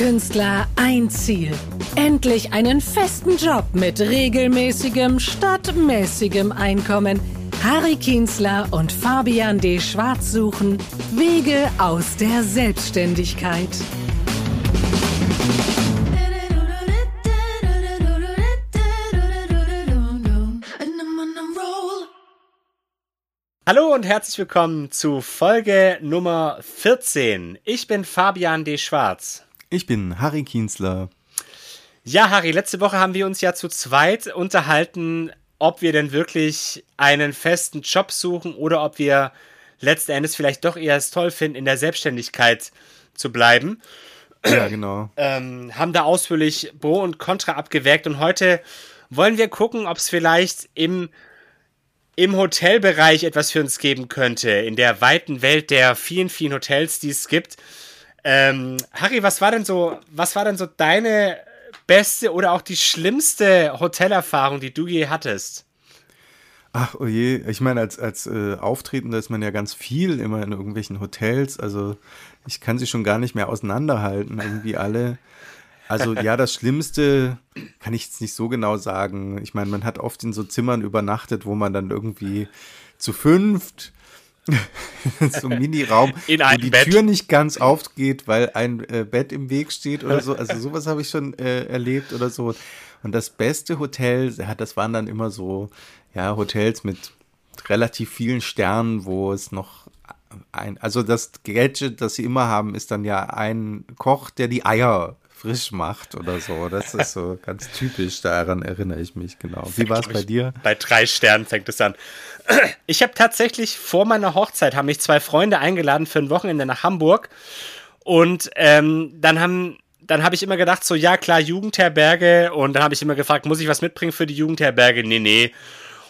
Künstler ein Ziel. Endlich einen festen Job mit regelmäßigem statt mäßigem Einkommen. Harry Kienzler und Fabian D. Schwarz suchen Wege aus der Selbstständigkeit. Hallo und herzlich willkommen zu Folge Nummer 14. Ich bin Fabian D. Schwarz. Ich bin Harry Kienzler. Ja, Harry, letzte Woche haben wir uns ja zu zweit unterhalten, ob wir denn wirklich einen festen Job suchen oder ob wir letzten Endes vielleicht doch eher es toll finden, in der Selbstständigkeit zu bleiben. Ja, genau. ähm, haben da ausführlich Pro und Contra abgewägt und heute wollen wir gucken, ob es vielleicht im im Hotelbereich etwas für uns geben könnte, in der weiten Welt der vielen, vielen Hotels, die es gibt. Ähm, Harry, was war denn so, was war denn so deine beste oder auch die schlimmste Hotelerfahrung, die du je hattest? Ach, oh je, ich meine, als, als äh, Auftretender ist man ja ganz viel immer in irgendwelchen Hotels. Also ich kann sie schon gar nicht mehr auseinanderhalten, irgendwie alle. Also ja, das Schlimmste kann ich jetzt nicht so genau sagen. Ich meine, man hat oft in so Zimmern übernachtet, wo man dann irgendwie zu fünft so ein Mini-Raum, wo die Bett. Tür nicht ganz aufgeht, weil ein äh, Bett im Weg steht oder so. Also sowas habe ich schon äh, erlebt oder so. Und das beste Hotel, ja, das waren dann immer so, ja, Hotels mit relativ vielen Sternen, wo es noch ein, also das Gadget, das sie immer haben, ist dann ja ein Koch, der die Eier frisch macht oder so. Das ist so ganz typisch, daran erinnere ich mich genau. Wie war es bei dir? Bei drei Sternen fängt es an. Ich habe tatsächlich vor meiner Hochzeit, haben mich zwei Freunde eingeladen für ein Wochenende nach Hamburg und ähm, dann haben dann habe ich immer gedacht, so, ja klar, Jugendherberge. Und dann habe ich immer gefragt, muss ich was mitbringen für die Jugendherberge? Nee, nee.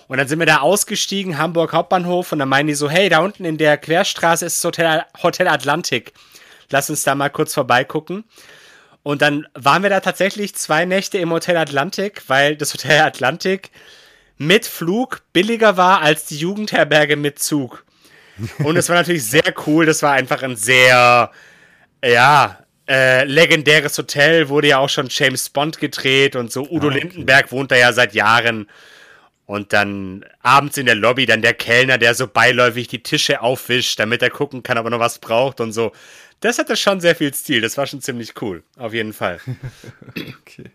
Und dann sind wir da ausgestiegen, Hamburg Hauptbahnhof. Und dann meinen die so, hey, da unten in der Querstraße ist das Hotel, Hotel Atlantik. Lass uns da mal kurz vorbeigucken. Und dann waren wir da tatsächlich zwei Nächte im Hotel Atlantik, weil das Hotel Atlantik mit Flug billiger war als die Jugendherberge mit Zug. Und es war natürlich sehr cool. Das war einfach ein sehr, ja, äh, legendäres Hotel. Wurde ja auch schon James Bond gedreht und so. Udo ah, okay. Lindenberg wohnt da ja seit Jahren. Und dann abends in der Lobby dann der Kellner, der so beiläufig die Tische aufwischt, damit er gucken kann, ob er noch was braucht und so das hatte schon sehr viel Stil. Das war schon ziemlich cool. Auf jeden Fall. okay.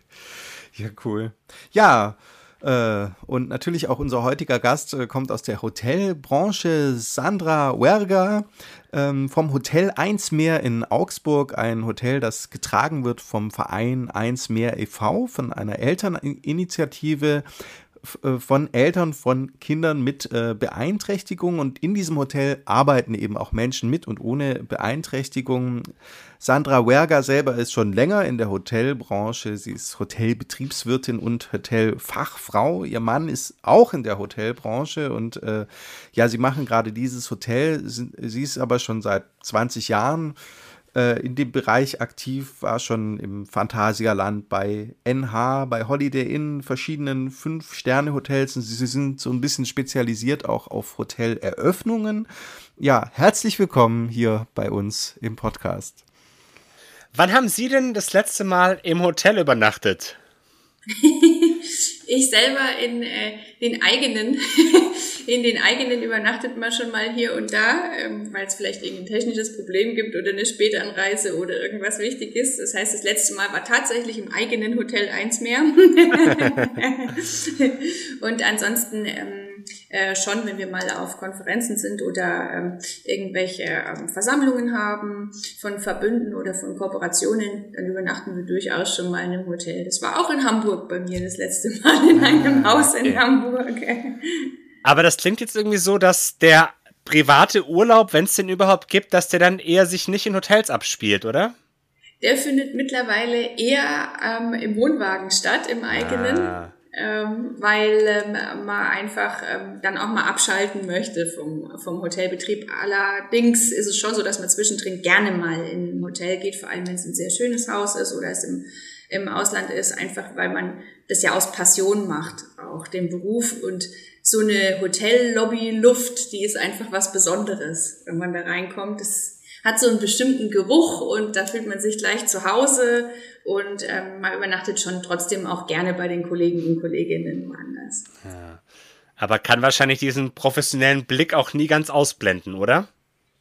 Ja, cool. Ja, äh, und natürlich auch unser heutiger Gast äh, kommt aus der Hotelbranche, Sandra Werger ähm, vom Hotel Eins Meer in Augsburg, ein Hotel, das getragen wird vom Verein Eins Meer e.V., von einer Elterninitiative von Eltern von Kindern mit äh, Beeinträchtigung und in diesem Hotel arbeiten eben auch Menschen mit und ohne Beeinträchtigung. Sandra Werger selber ist schon länger in der Hotelbranche. Sie ist Hotelbetriebswirtin und Hotelfachfrau. Ihr Mann ist auch in der Hotelbranche und äh, ja, sie machen gerade dieses Hotel. Sie ist aber schon seit 20 Jahren äh, in dem Bereich aktiv, war schon im Phantasialand bei NH, bei Holiday Inn, verschiedenen Fünf-Sterne-Hotels und sie sind so ein bisschen spezialisiert auch auf Hoteleröffnungen. Ja, herzlich willkommen hier bei uns im Podcast. Wann haben Sie denn das letzte Mal im Hotel übernachtet? ich selber in äh, den eigenen, in den eigenen übernachtet man schon mal hier und da, ähm, weil es vielleicht irgendein technisches Problem gibt oder eine Spätanreise oder irgendwas wichtig ist. Das heißt, das letzte Mal war tatsächlich im eigenen Hotel eins mehr. und ansonsten ähm, äh, schon, wenn wir mal auf Konferenzen sind oder ähm, irgendwelche ähm, Versammlungen haben von Verbünden oder von Kooperationen, dann übernachten wir durchaus schon mal in einem Hotel. Das war auch in Hamburg bei mir das letzte Mal in einem ah, Haus in. Hamburg. Aber das klingt jetzt irgendwie so, dass der private Urlaub, wenn es den überhaupt gibt, dass der dann eher sich nicht in Hotels abspielt, oder? Der findet mittlerweile eher ähm, im Wohnwagen statt, im eigenen. Ah ähm, weil ähm, man einfach ähm, dann auch mal abschalten möchte vom, vom Hotelbetrieb. Allerdings ist es schon so, dass man zwischendrin gerne mal in ein Hotel geht, vor allem wenn es ein sehr schönes Haus ist oder es im, im Ausland ist, einfach weil man das ja aus Passion macht, auch den Beruf und so eine Hotellobby-Luft, die ist einfach was Besonderes, wenn man da reinkommt. Das hat so einen bestimmten Geruch und da fühlt man sich gleich zu Hause und ähm, man übernachtet schon trotzdem auch gerne bei den Kollegen und Kolleginnen woanders. Ja. Aber kann wahrscheinlich diesen professionellen Blick auch nie ganz ausblenden, oder?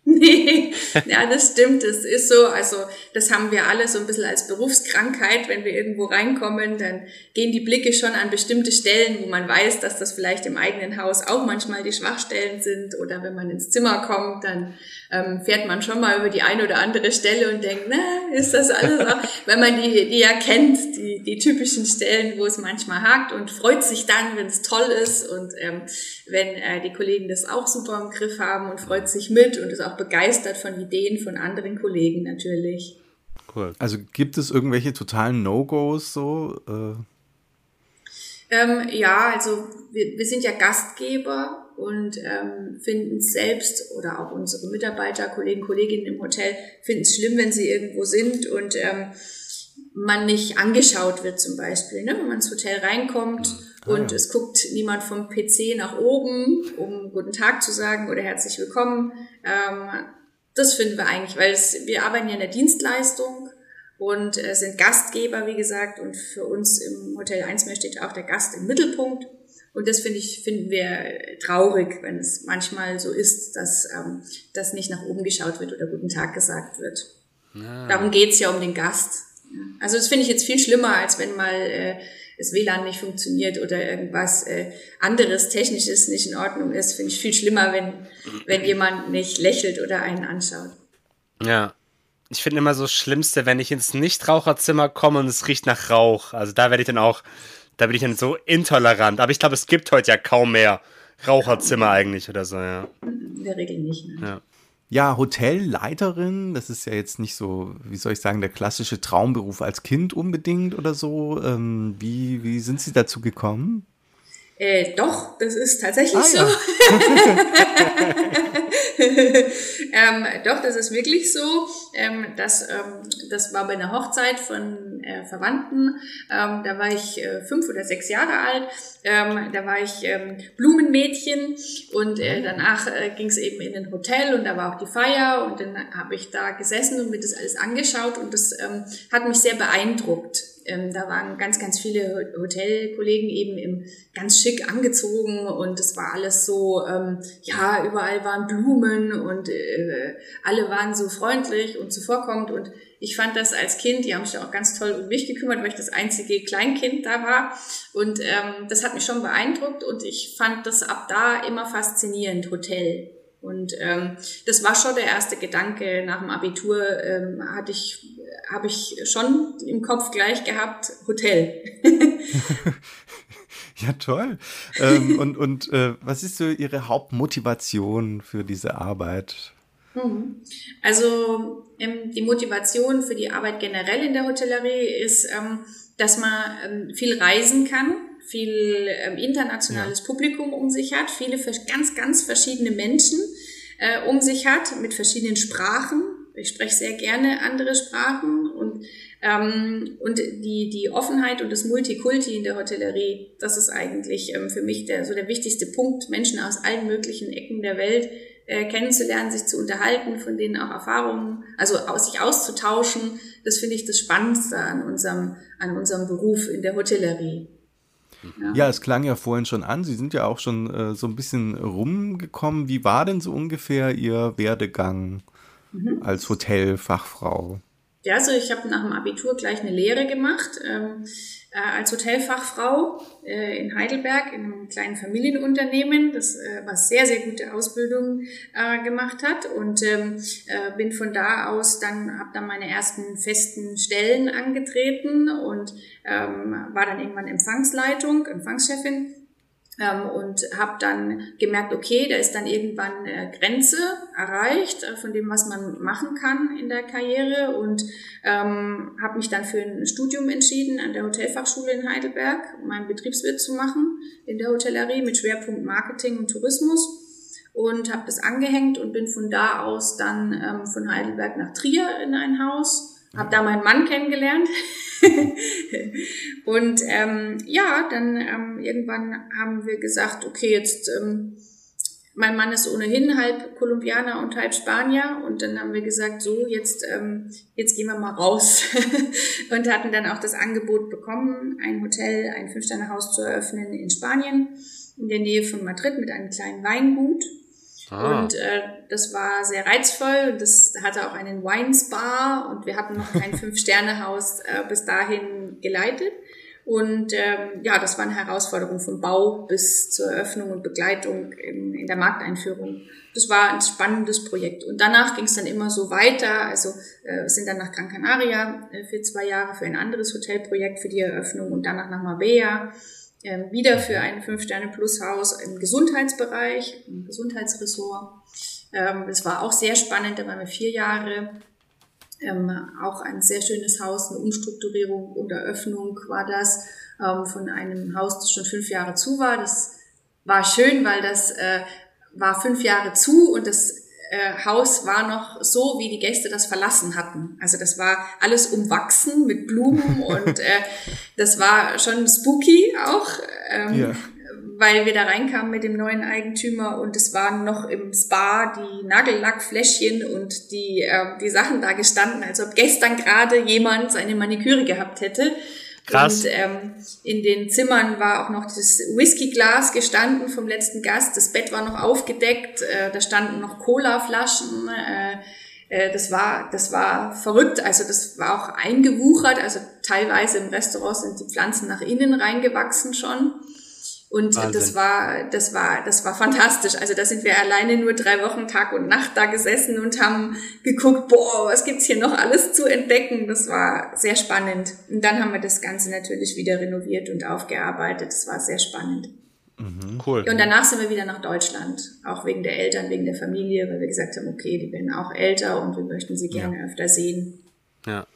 Nee, ja, das stimmt. Das ist so. Also, das haben wir alle so ein bisschen als Berufskrankheit. Wenn wir irgendwo reinkommen, dann gehen die Blicke schon an bestimmte Stellen, wo man weiß, dass das vielleicht im eigenen Haus auch manchmal die Schwachstellen sind. Oder wenn man ins Zimmer kommt, dann ähm, fährt man schon mal über die eine oder andere Stelle und denkt, na, ist das alles auch? wenn man die, die ja kennt, die, die typischen Stellen, wo es manchmal hakt und freut sich dann, wenn es toll ist und ähm, wenn äh, die Kollegen das auch super im Griff haben und freut sich mit und ist auch begeistert von Ideen von anderen Kollegen natürlich. Cool. Also gibt es irgendwelche totalen No-Gos so? Äh? Ähm, ja, also wir, wir sind ja Gastgeber und ähm, finden es selbst oder auch unsere Mitarbeiter, Kollegen, Kolleginnen im Hotel finden es schlimm, wenn sie irgendwo sind und ähm, man nicht angeschaut wird zum Beispiel. Ne? Wenn man ins Hotel reinkommt ah, und ja. es guckt niemand vom PC nach oben, um guten Tag zu sagen oder herzlich willkommen. Ähm, das finden wir eigentlich, weil es, wir arbeiten ja in der Dienstleistung und äh, sind Gastgeber, wie gesagt, und für uns im Hotel 1 steht auch der Gast im Mittelpunkt. Und das finde ich, finden wir traurig, wenn es manchmal so ist, dass, ähm, dass nicht nach oben geschaut wird oder guten Tag gesagt wird. Ah. Darum geht's ja um den Gast. Also das finde ich jetzt viel schlimmer, als wenn mal äh, das WLAN nicht funktioniert oder irgendwas äh, anderes Technisches nicht in Ordnung ist. Finde ich viel schlimmer, wenn, wenn jemand nicht lächelt oder einen anschaut. Ja. Ich finde immer so das Schlimmste, wenn ich ins Nichtraucherzimmer komme und es riecht nach Rauch. Also da werde ich dann auch da bin ich dann so intolerant. Aber ich glaube, es gibt heute ja kaum mehr Raucherzimmer eigentlich oder so, ja. In der Regel nicht. Ne? Ja. Ja, Hotelleiterin, das ist ja jetzt nicht so, wie soll ich sagen, der klassische Traumberuf als Kind unbedingt oder so. Ähm, wie, wie sind Sie dazu gekommen? Äh, doch, das ist tatsächlich ah, so. Ja. ähm, doch, das ist wirklich so. Ähm, das, ähm, das war bei einer Hochzeit von äh, Verwandten. Ähm, da war ich äh, fünf oder sechs Jahre alt. Ähm, da war ich ähm, Blumenmädchen und äh, danach äh, ging es eben in ein Hotel und da war auch die Feier und dann habe ich da gesessen und mir das alles angeschaut und das hat mich sehr beeindruckt. Ähm, da waren ganz, ganz viele Hotelkollegen eben im ganz schick angezogen und es war alles so, ähm, ja, überall waren Blumen und äh, alle waren so freundlich und zuvorkommend und ich fand das als Kind, die haben sich auch ganz toll um mich gekümmert, weil ich das einzige Kleinkind da war und ähm, das hat mich schon beeindruckt und ich fand das ab da immer faszinierend, Hotel. Und ähm, das war schon der erste Gedanke nach dem Abitur, ähm, hatte ich, habe ich schon im Kopf gleich gehabt, Hotel. ja, toll. ähm, und und äh, was ist so Ihre Hauptmotivation für diese Arbeit? Mhm. Also ähm, die Motivation für die Arbeit generell in der Hotellerie ist, ähm, dass man ähm, viel reisen kann, viel ähm, internationales ja. Publikum um sich hat, viele ganz, ganz verschiedene Menschen äh, um sich hat mit verschiedenen Sprachen. Ich spreche sehr gerne andere Sprachen und ähm, und die die Offenheit und das Multikulti in der Hotellerie, das ist eigentlich ähm, für mich der so der wichtigste Punkt, Menschen aus allen möglichen Ecken der Welt äh, kennenzulernen, sich zu unterhalten, von denen auch Erfahrungen, also aus, sich auszutauschen. Das finde ich das Spannendste an unserem an unserem Beruf in der Hotellerie. Ja. ja, es klang ja vorhin schon an. Sie sind ja auch schon äh, so ein bisschen rumgekommen. Wie war denn so ungefähr Ihr Werdegang mhm. als Hotelfachfrau? Ja, also ich habe nach dem Abitur gleich eine Lehre gemacht ähm, äh, als Hotelfachfrau äh, in Heidelberg in einem kleinen Familienunternehmen, das äh, was sehr sehr gute Ausbildung äh, gemacht hat. Und ähm, äh, bin von da aus dann habe dann meine ersten festen Stellen angetreten und ähm, war dann irgendwann Empfangsleitung, Empfangschefin und habe dann gemerkt, okay, da ist dann irgendwann eine Grenze erreicht äh, von dem, was man machen kann in der Karriere. Und ähm, habe mich dann für ein Studium entschieden an der Hotelfachschule in Heidelberg, meinen Betriebswirt zu machen in der Hotellerie mit Schwerpunkt Marketing und Tourismus. Und habe das angehängt und bin von da aus dann ähm, von Heidelberg nach Trier in ein Haus. Habe da meinen Mann kennengelernt. und ähm, ja, dann ähm, irgendwann haben wir gesagt, okay, jetzt ähm, mein Mann ist ohnehin halb Kolumbianer und halb Spanier und dann haben wir gesagt, so jetzt ähm, jetzt gehen wir mal raus und hatten dann auch das Angebot bekommen, ein Hotel, ein Fünf-Sterne-Haus zu eröffnen in Spanien in der Nähe von Madrid mit einem kleinen Weingut. Ah. Und äh, das war sehr reizvoll und das hatte auch einen Wine Spa und wir hatten noch kein Fünf-Sterne-Haus äh, bis dahin geleitet. Und ähm, ja, das war eine Herausforderung vom Bau bis zur Eröffnung und Begleitung in, in der Markteinführung. Das war ein spannendes Projekt. Und danach ging es dann immer so weiter. Also äh, sind dann nach Gran Canaria äh, für zwei Jahre für ein anderes Hotelprojekt für die Eröffnung und danach nach Marbella. Äh, wieder für ein Fünf-Sterne-Plus-Haus im Gesundheitsbereich, im Gesundheitsressort. Ähm, das war auch sehr spannend, da waren wir vier Jahre ähm, auch ein sehr schönes Haus, eine Umstrukturierung und Eröffnung war das ähm, von einem Haus, das schon fünf Jahre zu war. Das war schön, weil das äh, war fünf Jahre zu und das äh, Haus war noch so, wie die Gäste das verlassen hatten. Also das war alles umwachsen mit Blumen und äh, das war schon spooky auch. Ähm, ja weil wir da reinkamen mit dem neuen Eigentümer und es waren noch im Spa die Nagellackfläschchen und die, äh, die Sachen da gestanden, als ob gestern gerade jemand seine Maniküre gehabt hätte. Krass. Und ähm, in den Zimmern war auch noch das Whiskyglas gestanden vom letzten Gast. Das Bett war noch aufgedeckt. Äh, da standen noch Colaflaschen. Äh, äh, das war, das war verrückt. Also das war auch eingewuchert. Also teilweise im Restaurant sind die Pflanzen nach innen reingewachsen schon. Und Wahnsinn. das war, das war, das war fantastisch. Also da sind wir alleine nur drei Wochen Tag und Nacht da gesessen und haben geguckt, boah, was gibt's hier noch alles zu entdecken? Das war sehr spannend. Und dann haben wir das Ganze natürlich wieder renoviert und aufgearbeitet. Das war sehr spannend. Mhm, cool. Und danach sind wir wieder nach Deutschland, auch wegen der Eltern, wegen der Familie, weil wir gesagt haben, okay, die werden auch älter und wir möchten sie gerne ja. öfter sehen. Ja.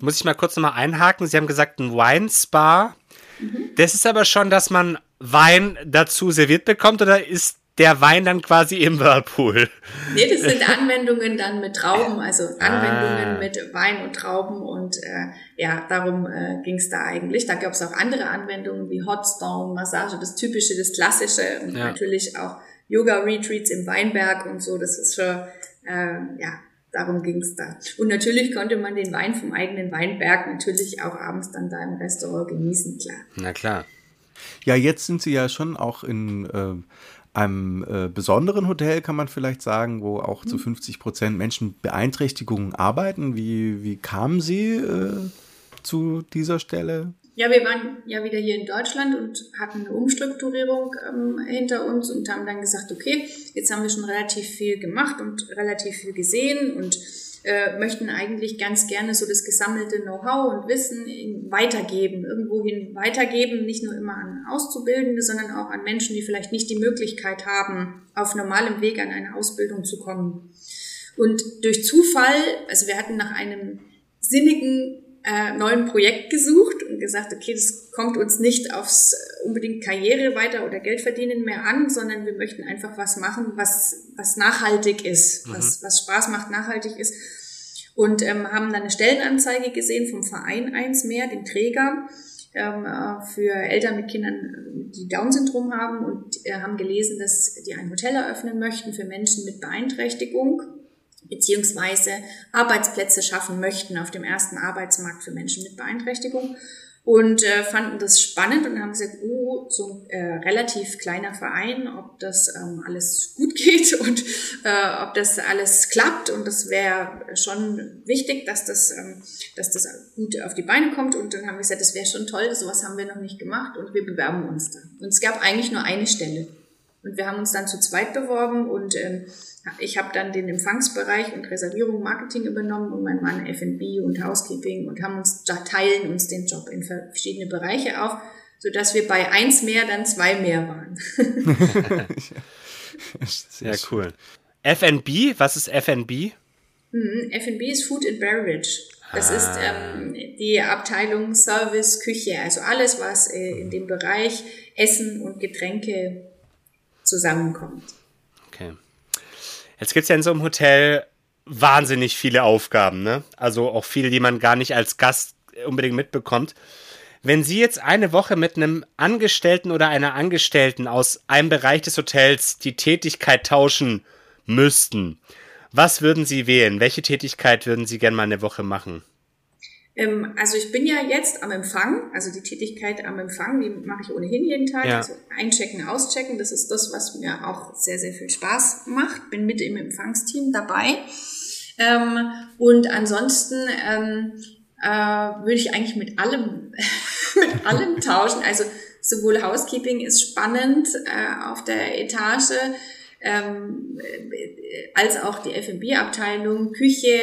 Muss ich mal kurz nochmal einhaken? Sie haben gesagt, ein Wine Spa. Mhm. Das ist aber schon, dass man Wein dazu serviert bekommt oder ist der Wein dann quasi im Whirlpool? Nee, das sind Anwendungen dann mit Trauben, also Anwendungen ah. mit Wein und Trauben und äh, ja, darum äh, ging es da eigentlich. Da gab es auch andere Anwendungen wie Hotstone, Massage, das Typische, das Klassische und ja. natürlich auch Yoga-Retreats im Weinberg und so. Das ist schon, äh, ja, darum ging es da. Und natürlich konnte man den Wein vom eigenen Weinberg natürlich auch abends dann da im Restaurant genießen, klar. Na klar. Ja, jetzt sind Sie ja schon auch in äh, einem äh, besonderen Hotel, kann man vielleicht sagen, wo auch mhm. zu 50 Prozent Menschen Beeinträchtigungen arbeiten. Wie, wie kamen Sie äh, zu dieser Stelle? Ja, wir waren ja wieder hier in Deutschland und hatten eine Umstrukturierung ähm, hinter uns und haben dann gesagt, okay, jetzt haben wir schon relativ viel gemacht und relativ viel gesehen und äh, möchten eigentlich ganz gerne so das gesammelte Know-how und Wissen weitergeben, irgendwohin weitergeben, nicht nur immer an Auszubildende, sondern auch an Menschen, die vielleicht nicht die Möglichkeit haben, auf normalem Weg an eine Ausbildung zu kommen. Und durch Zufall, also wir hatten nach einem sinnigen äh, neuen Projekt gesucht und gesagt, okay, das kommt uns nicht aufs unbedingt Karriere weiter oder Geld verdienen mehr an, sondern wir möchten einfach was machen, was, was nachhaltig ist, mhm. was, was Spaß macht, nachhaltig ist. Und ähm, haben dann eine Stellenanzeige gesehen vom Verein eins mehr, dem Träger, ähm, äh, für Eltern mit Kindern, die Down-Syndrom haben und äh, haben gelesen, dass die ein Hotel eröffnen möchten für Menschen mit Beeinträchtigung beziehungsweise Arbeitsplätze schaffen möchten auf dem ersten Arbeitsmarkt für Menschen mit Beeinträchtigung und äh, fanden das spannend und haben gesagt, oh, so ein äh, relativ kleiner Verein, ob das ähm, alles gut geht und äh, ob das alles klappt und das wäre schon wichtig, dass das, ähm, dass das gut auf die Beine kommt und dann haben wir gesagt, das wäre schon toll, sowas haben wir noch nicht gemacht und wir bewerben uns da. Und es gab eigentlich nur eine Stelle und wir haben uns dann zu zweit beworben und ähm, ich habe dann den Empfangsbereich und Reservierung Marketing übernommen und mein Mann F&B und Housekeeping und haben uns da teilen uns den Job in verschiedene Bereiche auf, so dass wir bei eins mehr dann zwei mehr waren. Sehr cool. F&B, was ist F&B? Mhm, F&B ist Food and Beverage. Das ah. ist ähm, die Abteilung Service, Küche, also alles, was äh, in dem Bereich Essen und Getränke zusammenkommt. Okay. Jetzt gibt es ja in so einem Hotel wahnsinnig viele Aufgaben, ne? Also auch viele, die man gar nicht als Gast unbedingt mitbekommt. Wenn Sie jetzt eine Woche mit einem Angestellten oder einer Angestellten aus einem Bereich des Hotels die Tätigkeit tauschen müssten, was würden Sie wählen? Welche Tätigkeit würden Sie gerne mal eine Woche machen? Ähm, also ich bin ja jetzt am Empfang, also die Tätigkeit am Empfang, die mache ich ohnehin jeden Tag. Ja. Also einchecken, auschecken, das ist das, was mir auch sehr, sehr viel Spaß macht. Bin mit im Empfangsteam dabei. Ähm, und ansonsten ähm, äh, würde ich eigentlich mit allem, mit allem tauschen. Also sowohl Housekeeping ist spannend äh, auf der Etage, äh, als auch die F&B-Abteilung, Küche,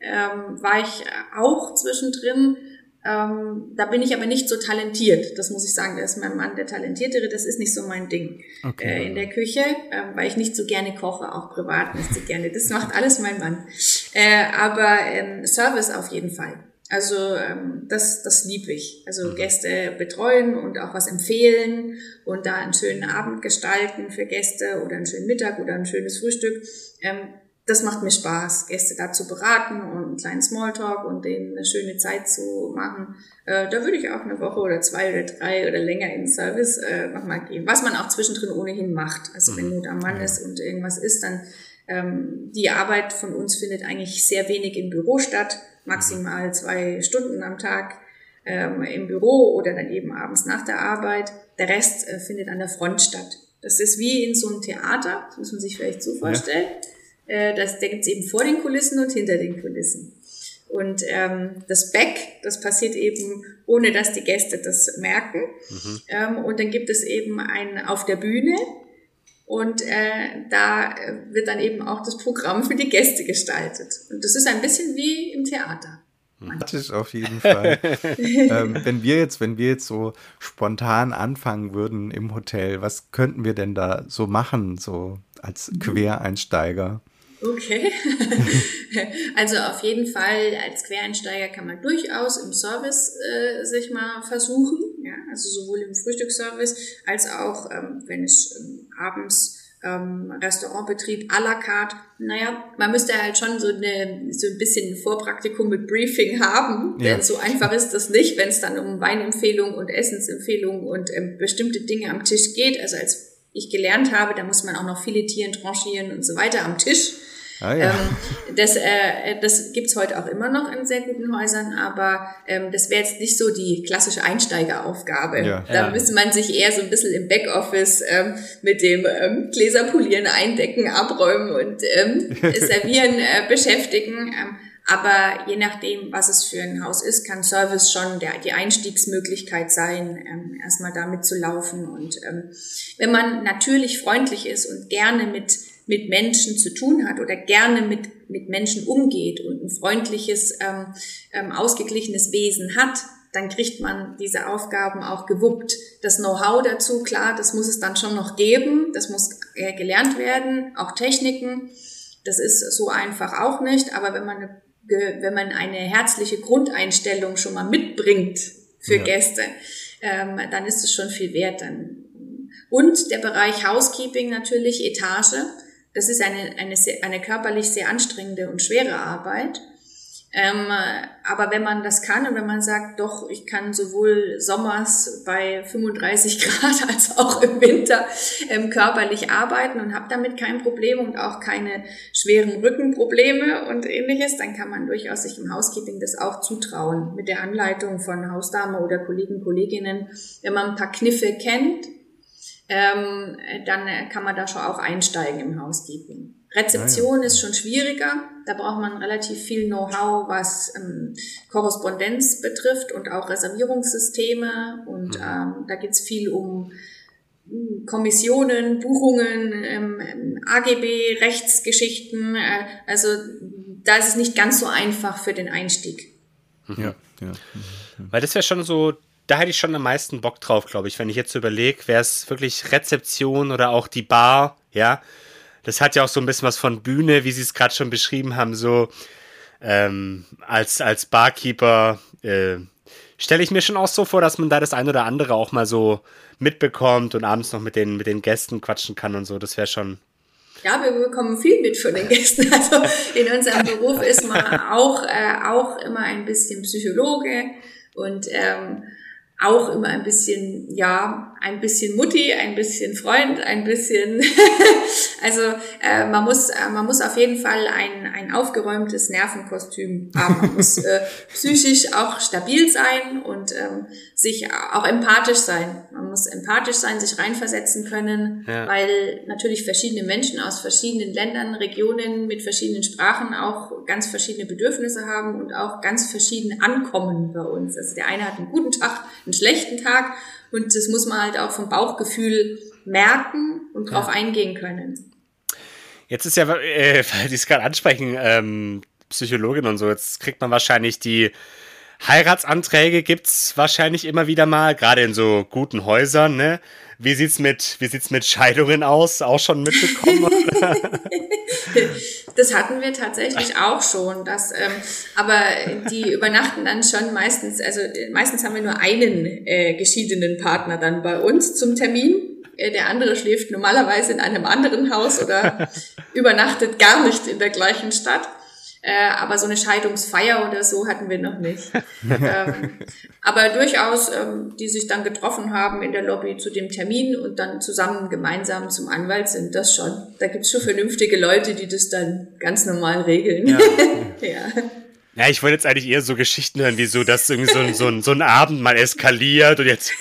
ähm, war ich auch zwischendrin. Ähm, da bin ich aber nicht so talentiert, das muss ich sagen. Da ist mein Mann der Talentiertere, das ist nicht so mein Ding okay. äh, in der Küche, äh, weil ich nicht so gerne koche, auch privat nicht so gerne. Das macht alles mein Mann. Äh, aber ähm, Service auf jeden Fall. Also ähm, das, das liebe ich. Also mhm. Gäste betreuen und auch was empfehlen und da einen schönen Abend gestalten für Gäste oder einen schönen Mittag oder ein schönes Frühstück. Ähm, das macht mir Spaß, Gäste da zu beraten und einen kleinen Smalltalk und denen eine schöne Zeit zu machen. Äh, da würde ich auch eine Woche oder zwei oder drei oder länger in Service äh, nochmal gehen. Was man auch zwischendrin ohnehin macht. Also wenn mhm. Not am Mann ist und irgendwas ist, dann ähm, die Arbeit von uns findet eigentlich sehr wenig im Büro statt, maximal mhm. zwei Stunden am Tag ähm, im Büro oder dann eben abends nach der Arbeit. Der Rest äh, findet an der Front statt. Das ist wie in so einem Theater, das muss man sich vielleicht so vorstellen. Ja äh, das denkt eben vor den Kulissen und hinter den Kulissen. Und ähm, das Back, das passiert eben, ohne dass die Gäste das merken. Mhm. Ähm, und dann gibt es eben ein auf der Bühne. Und äh, da wird dann eben auch das Programm für die Gäste gestaltet. Und das ist ein bisschen wie im Theater. Manchmal. auf jeden Fall. ähm, wenn wir jetzt, wenn wir jetzt so spontan anfangen würden im Hotel, was könnten wir denn da so machen, so als mhm. Quereinsteiger? Okay. also auf jeden Fall als Quereinsteiger kann man durchaus im Service äh, sich mal versuchen. Ja? Also sowohl im Frühstücksservice als auch, ähm, wenn es ähm, abends ähm, Restaurantbetrieb à la carte. Naja, man müsste halt schon so, eine, so ein bisschen Vorpraktikum mit Briefing haben, ja. denn so einfach ist das nicht, wenn es dann um Weinempfehlungen und Essensempfehlungen und ähm, bestimmte Dinge am Tisch geht. Also als ich gelernt habe, da muss man auch noch filetieren, tranchieren und so weiter am Tisch. Ah, ja. ähm, das äh, das gibt's heute auch immer noch in sehr guten Häusern, aber ähm, das wäre jetzt nicht so die klassische Einsteigeraufgabe. Ja. Da ja. müsste man sich eher so ein bisschen im Backoffice ähm, mit dem ähm, Gläserpolieren, Eindecken, Abräumen und ähm, Servieren äh, beschäftigen. Ähm, aber je nachdem, was es für ein Haus ist, kann Service schon der, die Einstiegsmöglichkeit sein, ähm, erstmal damit zu laufen. Und ähm, wenn man natürlich freundlich ist und gerne mit mit Menschen zu tun hat oder gerne mit, mit Menschen umgeht und ein freundliches, ähm, ähm, ausgeglichenes Wesen hat, dann kriegt man diese Aufgaben auch gewuppt. Das Know-how dazu, klar, das muss es dann schon noch geben, das muss äh, gelernt werden, auch Techniken. Das ist so einfach auch nicht, aber wenn man eine, wenn man eine herzliche Grundeinstellung schon mal mitbringt für ja. Gäste, ähm, dann ist es schon viel wert. Dann. Und der Bereich Housekeeping natürlich, Etage das ist eine, eine, eine körperlich sehr anstrengende und schwere Arbeit. Ähm, aber wenn man das kann und wenn man sagt, doch, ich kann sowohl sommers bei 35 Grad als auch im Winter ähm, körperlich arbeiten und habe damit kein Problem und auch keine schweren Rückenprobleme und ähnliches, dann kann man durchaus sich im Housekeeping das auch zutrauen. Mit der Anleitung von Hausdame oder Kollegen, Kolleginnen, wenn man ein paar Kniffe kennt, ähm, dann kann man da schon auch einsteigen im Housekeeping. Rezeption ah, ja. ist schon schwieriger. Da braucht man relativ viel Know-how, was ähm, Korrespondenz betrifft und auch Reservierungssysteme. Und mhm. ähm, da geht's viel um hm, Kommissionen, Buchungen, ähm, AGB, Rechtsgeschichten. Äh, also da ist es nicht ganz so einfach für den Einstieg. Ja, ja. Weil das wäre schon so da hätte ich schon am meisten Bock drauf, glaube ich. Wenn ich jetzt überlege, wäre es wirklich Rezeption oder auch die Bar, ja. Das hat ja auch so ein bisschen was von Bühne, wie Sie es gerade schon beschrieben haben, so ähm, als, als Barkeeper. Äh, Stelle ich mir schon auch so vor, dass man da das ein oder andere auch mal so mitbekommt und abends noch mit den, mit den Gästen quatschen kann und so. Das wäre schon, ja, wir bekommen viel mit von den Gästen. Also in unserem Beruf ist man auch, äh, auch immer ein bisschen Psychologe und ähm, auch immer ein bisschen, ja, ein bisschen Mutti, ein bisschen Freund, ein bisschen, also äh, man muss, äh, man muss auf jeden Fall ein, ein aufgeräumtes Nervenkostüm haben. Man muss äh, psychisch auch stabil sein und ähm, sich auch empathisch sein. Man muss empathisch sein, sich reinversetzen können, ja. weil natürlich verschiedene Menschen aus verschiedenen Ländern, Regionen mit verschiedenen Sprachen auch ganz verschiedene Bedürfnisse haben und auch ganz verschieden ankommen bei uns. Also der eine hat einen guten Tag, einen schlechten Tag und das muss man halt auch vom Bauchgefühl merken und drauf ja. eingehen können. Jetzt ist ja, äh, weil Sie es gerade ansprechen, ähm, Psychologin und so, jetzt kriegt man wahrscheinlich die Heiratsanträge gibt's wahrscheinlich immer wieder mal, gerade in so guten Häusern, ne? Wie sieht's mit, wie sieht's mit Scheidungen aus? Auch schon mitbekommen? das hatten wir tatsächlich auch schon. Das, ähm, aber die übernachten dann schon meistens, also meistens haben wir nur einen äh, geschiedenen Partner dann bei uns zum Termin. Äh, der andere schläft normalerweise in einem anderen Haus oder übernachtet gar nicht in der gleichen Stadt. Äh, aber so eine Scheidungsfeier oder so hatten wir noch nicht. ähm, aber durchaus, ähm, die sich dann getroffen haben in der Lobby zu dem Termin und dann zusammen gemeinsam zum Anwalt sind, das schon. Da gibt's schon vernünftige Leute, die das dann ganz normal regeln. Ja. ja. Ja, ich wollte jetzt eigentlich eher so Geschichten hören, wie so, dass irgendwie so ein, so ein, so ein Abend mal eskaliert und jetzt,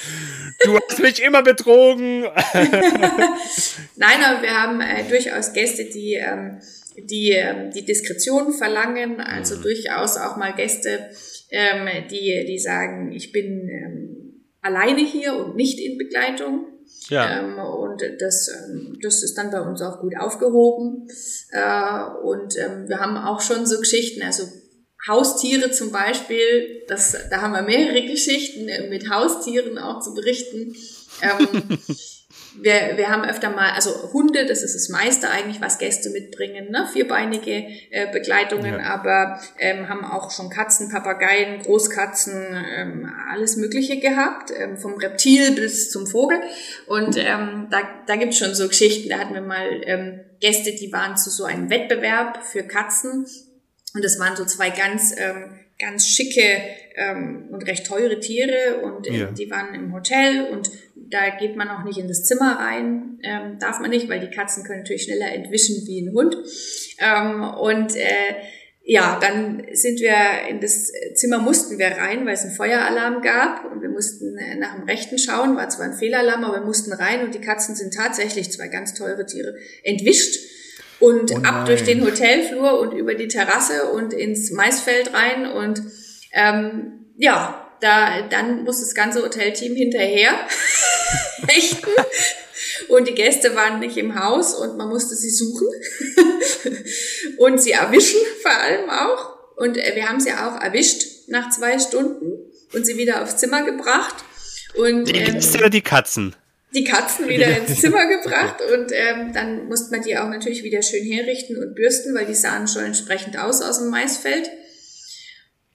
du hast mich immer betrogen. Nein, aber wir haben äh, durchaus Gäste, die ähm, die ähm, die Diskretion verlangen, also mhm. durchaus auch mal Gäste, ähm, die, die sagen, ich bin ähm, alleine hier und nicht in Begleitung. Ja. Ähm, und das, ähm, das ist dann bei uns auch gut aufgehoben. Äh, und ähm, wir haben auch schon so Geschichten, also Haustiere zum Beispiel, das, da haben wir mehrere Geschichten äh, mit Haustieren auch zu berichten. Ähm, wir, wir haben öfter mal, also Hunde, das ist das meiste eigentlich, was Gäste mitbringen, ne? vierbeinige äh, Begleitungen, ja. aber ähm, haben auch schon Katzen, Papageien, Großkatzen, ähm, alles Mögliche gehabt, ähm, vom Reptil bis zum Vogel. Und ähm, da, da gibt's schon so Geschichten, da hatten wir mal ähm, Gäste, die waren zu so einem Wettbewerb für Katzen. Und das waren so zwei ganz ähm, ganz schicke ähm, und recht teure Tiere und äh, ja. die waren im Hotel und da geht man auch nicht in das Zimmer rein, ähm, darf man nicht, weil die Katzen können natürlich schneller entwischen wie ein Hund. Ähm, und äh, ja, dann sind wir in das Zimmer mussten wir rein, weil es einen Feueralarm gab und wir mussten äh, nach dem Rechten schauen, war zwar ein Fehlalarm, aber wir mussten rein und die Katzen sind tatsächlich zwei ganz teure Tiere entwischt und oh ab durch den Hotelflur und über die Terrasse und ins Maisfeld rein und ähm, ja, da dann muss das ganze Hotelteam hinterher hechten und die Gäste waren nicht im Haus und man musste sie suchen und sie erwischen vor allem auch. Und äh, wir haben sie auch erwischt nach zwei Stunden und sie wieder aufs Zimmer gebracht. Und die Gäste ähm, oder die Katzen die Katzen wieder ins Zimmer gebracht und ähm, dann musste man die auch natürlich wieder schön herrichten und bürsten, weil die sahen schon entsprechend aus aus dem Maisfeld.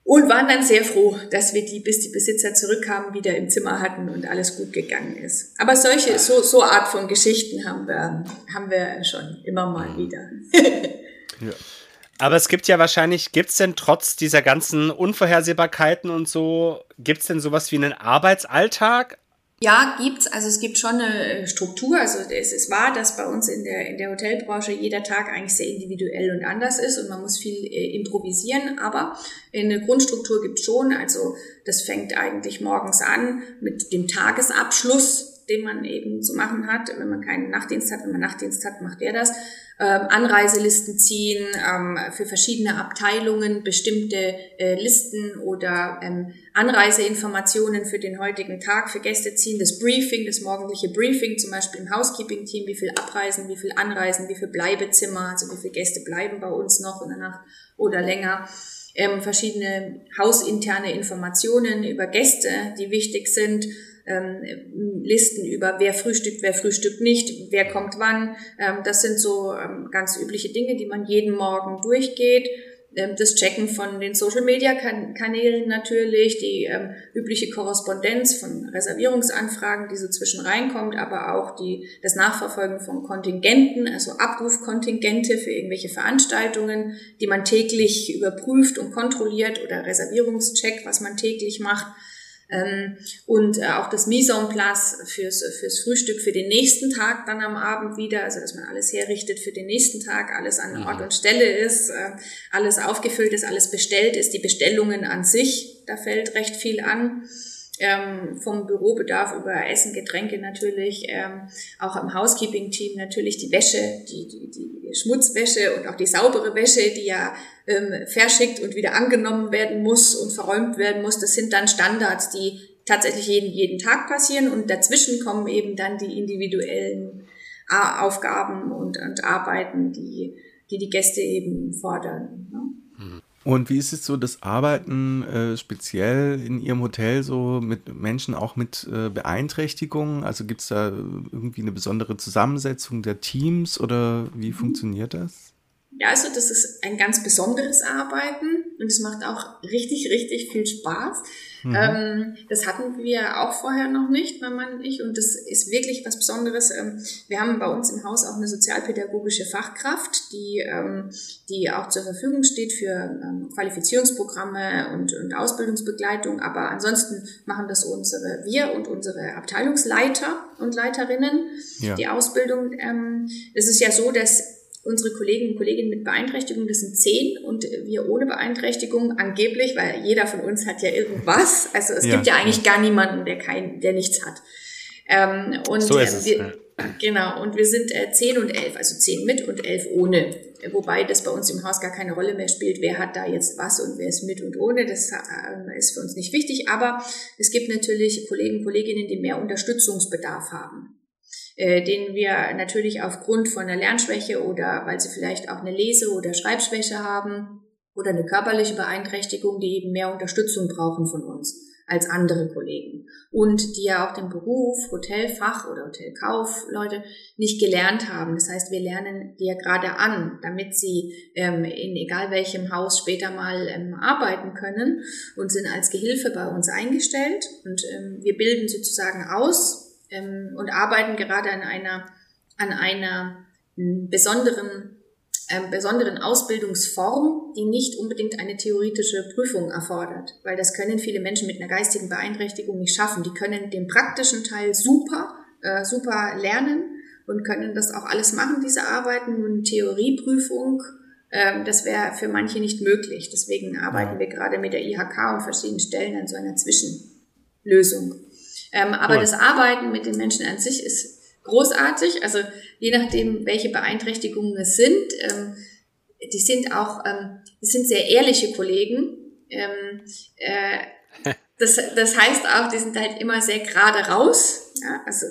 Und waren dann sehr froh, dass wir die, bis die Besitzer zurückkamen, wieder im Zimmer hatten und alles gut gegangen ist. Aber solche, so, so Art von Geschichten haben wir, haben wir schon immer mal wieder. ja. Aber es gibt ja wahrscheinlich, gibt es denn trotz dieser ganzen Unvorhersehbarkeiten und so, gibt es denn sowas wie einen Arbeitsalltag? Ja, gibt's. Also es gibt schon eine äh, Struktur. Also es ist wahr, dass bei uns in der, in der Hotelbranche jeder Tag eigentlich sehr individuell und anders ist und man muss viel äh, improvisieren. Aber eine Grundstruktur gibt's schon. Also das fängt eigentlich morgens an mit dem Tagesabschluss den man eben zu machen hat. Wenn man keinen Nachtdienst hat, wenn man Nachtdienst hat, macht der das. Ähm, Anreiselisten ziehen, ähm, für verschiedene Abteilungen bestimmte äh, Listen oder ähm, Anreiseinformationen für den heutigen Tag für Gäste ziehen, das Briefing, das morgendliche Briefing, zum Beispiel im Housekeeping-Team, wie viel Abreisen, wie viel Anreisen, wie viel Bleibezimmer, also wie viele Gäste bleiben bei uns noch in der Nacht oder länger. Ähm, verschiedene hausinterne Informationen über Gäste, die wichtig sind ähm, Listen über wer frühstückt, wer frühstückt nicht, wer kommt wann. Ähm, das sind so ähm, ganz übliche Dinge, die man jeden Morgen durchgeht. Ähm, das Checken von den Social-Media-Kanälen natürlich, die ähm, übliche Korrespondenz von Reservierungsanfragen, die so zwischen reinkommt, aber auch die, das Nachverfolgen von Kontingenten, also Abrufkontingente für irgendwelche Veranstaltungen, die man täglich überprüft und kontrolliert oder Reservierungscheck, was man täglich macht und äh, auch das Mise en place fürs, fürs Frühstück für den nächsten Tag dann am Abend wieder, also dass man alles herrichtet für den nächsten Tag, alles an Ort und Stelle ist, äh, alles aufgefüllt ist, alles bestellt ist, die Bestellungen an sich, da fällt recht viel an ähm, vom Bürobedarf über Essen, Getränke natürlich, ähm, auch im Housekeeping-Team natürlich die Wäsche, die, die, die Schmutzwäsche und auch die saubere Wäsche, die ja ähm, verschickt und wieder angenommen werden muss und verräumt werden muss. Das sind dann Standards, die tatsächlich jeden, jeden Tag passieren und dazwischen kommen eben dann die individuellen äh, Aufgaben und, und Arbeiten, die, die die Gäste eben fordern. Ne? Und wie ist es so das Arbeiten äh, speziell in Ihrem Hotel so mit Menschen auch mit äh, Beeinträchtigungen? Also gibt es da irgendwie eine besondere Zusammensetzung der Teams oder wie mhm. funktioniert das? Ja, also das ist ein ganz besonderes Arbeiten und es macht auch richtig, richtig viel Spaß. Mhm. Ähm, das hatten wir auch vorher noch nicht, mein Mann und ich, und das ist wirklich was Besonderes. Ähm, wir haben bei uns im Haus auch eine sozialpädagogische Fachkraft, die, ähm, die auch zur Verfügung steht für ähm, Qualifizierungsprogramme und, und Ausbildungsbegleitung, aber ansonsten machen das unsere, wir und unsere Abteilungsleiter und Leiterinnen, ja. die Ausbildung. Ähm, es ist ja so, dass unsere Kollegen und Kolleginnen mit Beeinträchtigung, das sind zehn und wir ohne Beeinträchtigung angeblich, weil jeder von uns hat ja irgendwas. Also es ja. gibt ja eigentlich gar niemanden, der kein, der nichts hat. Ähm, und so ist es. Wir, Genau, und wir sind äh, zehn und elf, also zehn mit und elf ohne. Wobei das bei uns im Haus gar keine Rolle mehr spielt, wer hat da jetzt was und wer ist mit und ohne. Das äh, ist für uns nicht wichtig. Aber es gibt natürlich Kollegen und Kolleginnen, die mehr Unterstützungsbedarf haben äh, denen wir natürlich aufgrund von einer Lernschwäche oder weil sie vielleicht auch eine Lese- oder Schreibschwäche haben oder eine körperliche Beeinträchtigung, die eben mehr Unterstützung brauchen von uns als andere Kollegen und die ja auch den Beruf Hotelfach oder Hotelkaufleute nicht gelernt haben. Das heißt, wir lernen die ja gerade an, damit sie ähm, in egal welchem Haus später mal ähm, arbeiten können und sind als Gehilfe bei uns eingestellt und ähm, wir bilden sozusagen aus ähm, und arbeiten gerade an einer, an einer hm, besonderen, ähm, besonderen Ausbildungsform, die nicht unbedingt eine theoretische Prüfung erfordert, weil das können viele Menschen mit einer geistigen Beeinträchtigung nicht schaffen. Die können den praktischen Teil super, äh, super lernen und können das auch alles machen, diese Arbeiten. Und Theorieprüfung, ähm, das wäre für manche nicht möglich. Deswegen arbeiten wir gerade mit der IHK und verschiedenen Stellen an so einer Zwischenlösung. Ähm, aber cool. das Arbeiten mit den Menschen an sich ist großartig. Also je nachdem, welche Beeinträchtigungen es sind, ähm, die sind auch, ähm, die sind sehr ehrliche Kollegen. Ähm, äh, das, das heißt auch, die sind halt immer sehr gerade raus. Ja, also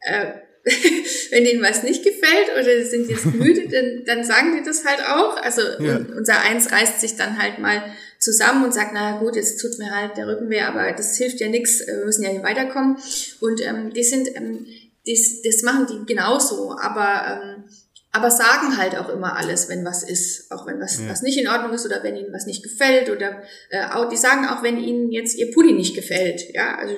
äh, wenn denen was nicht gefällt oder sie sind jetzt müde, dann, dann sagen die das halt auch. Also ja. unser Eins reißt sich dann halt mal zusammen und sagt, na gut, jetzt tut mir halt der Rücken weh, aber das hilft ja nichts, wir müssen ja hier weiterkommen. Und ähm, die sind, ähm, das, das machen die genauso, aber ähm, aber sagen halt auch immer alles, wenn was ist, auch wenn was, ja. was nicht in Ordnung ist oder wenn ihnen was nicht gefällt oder äh, auch, die sagen auch, wenn ihnen jetzt ihr Pulli nicht gefällt, ja, also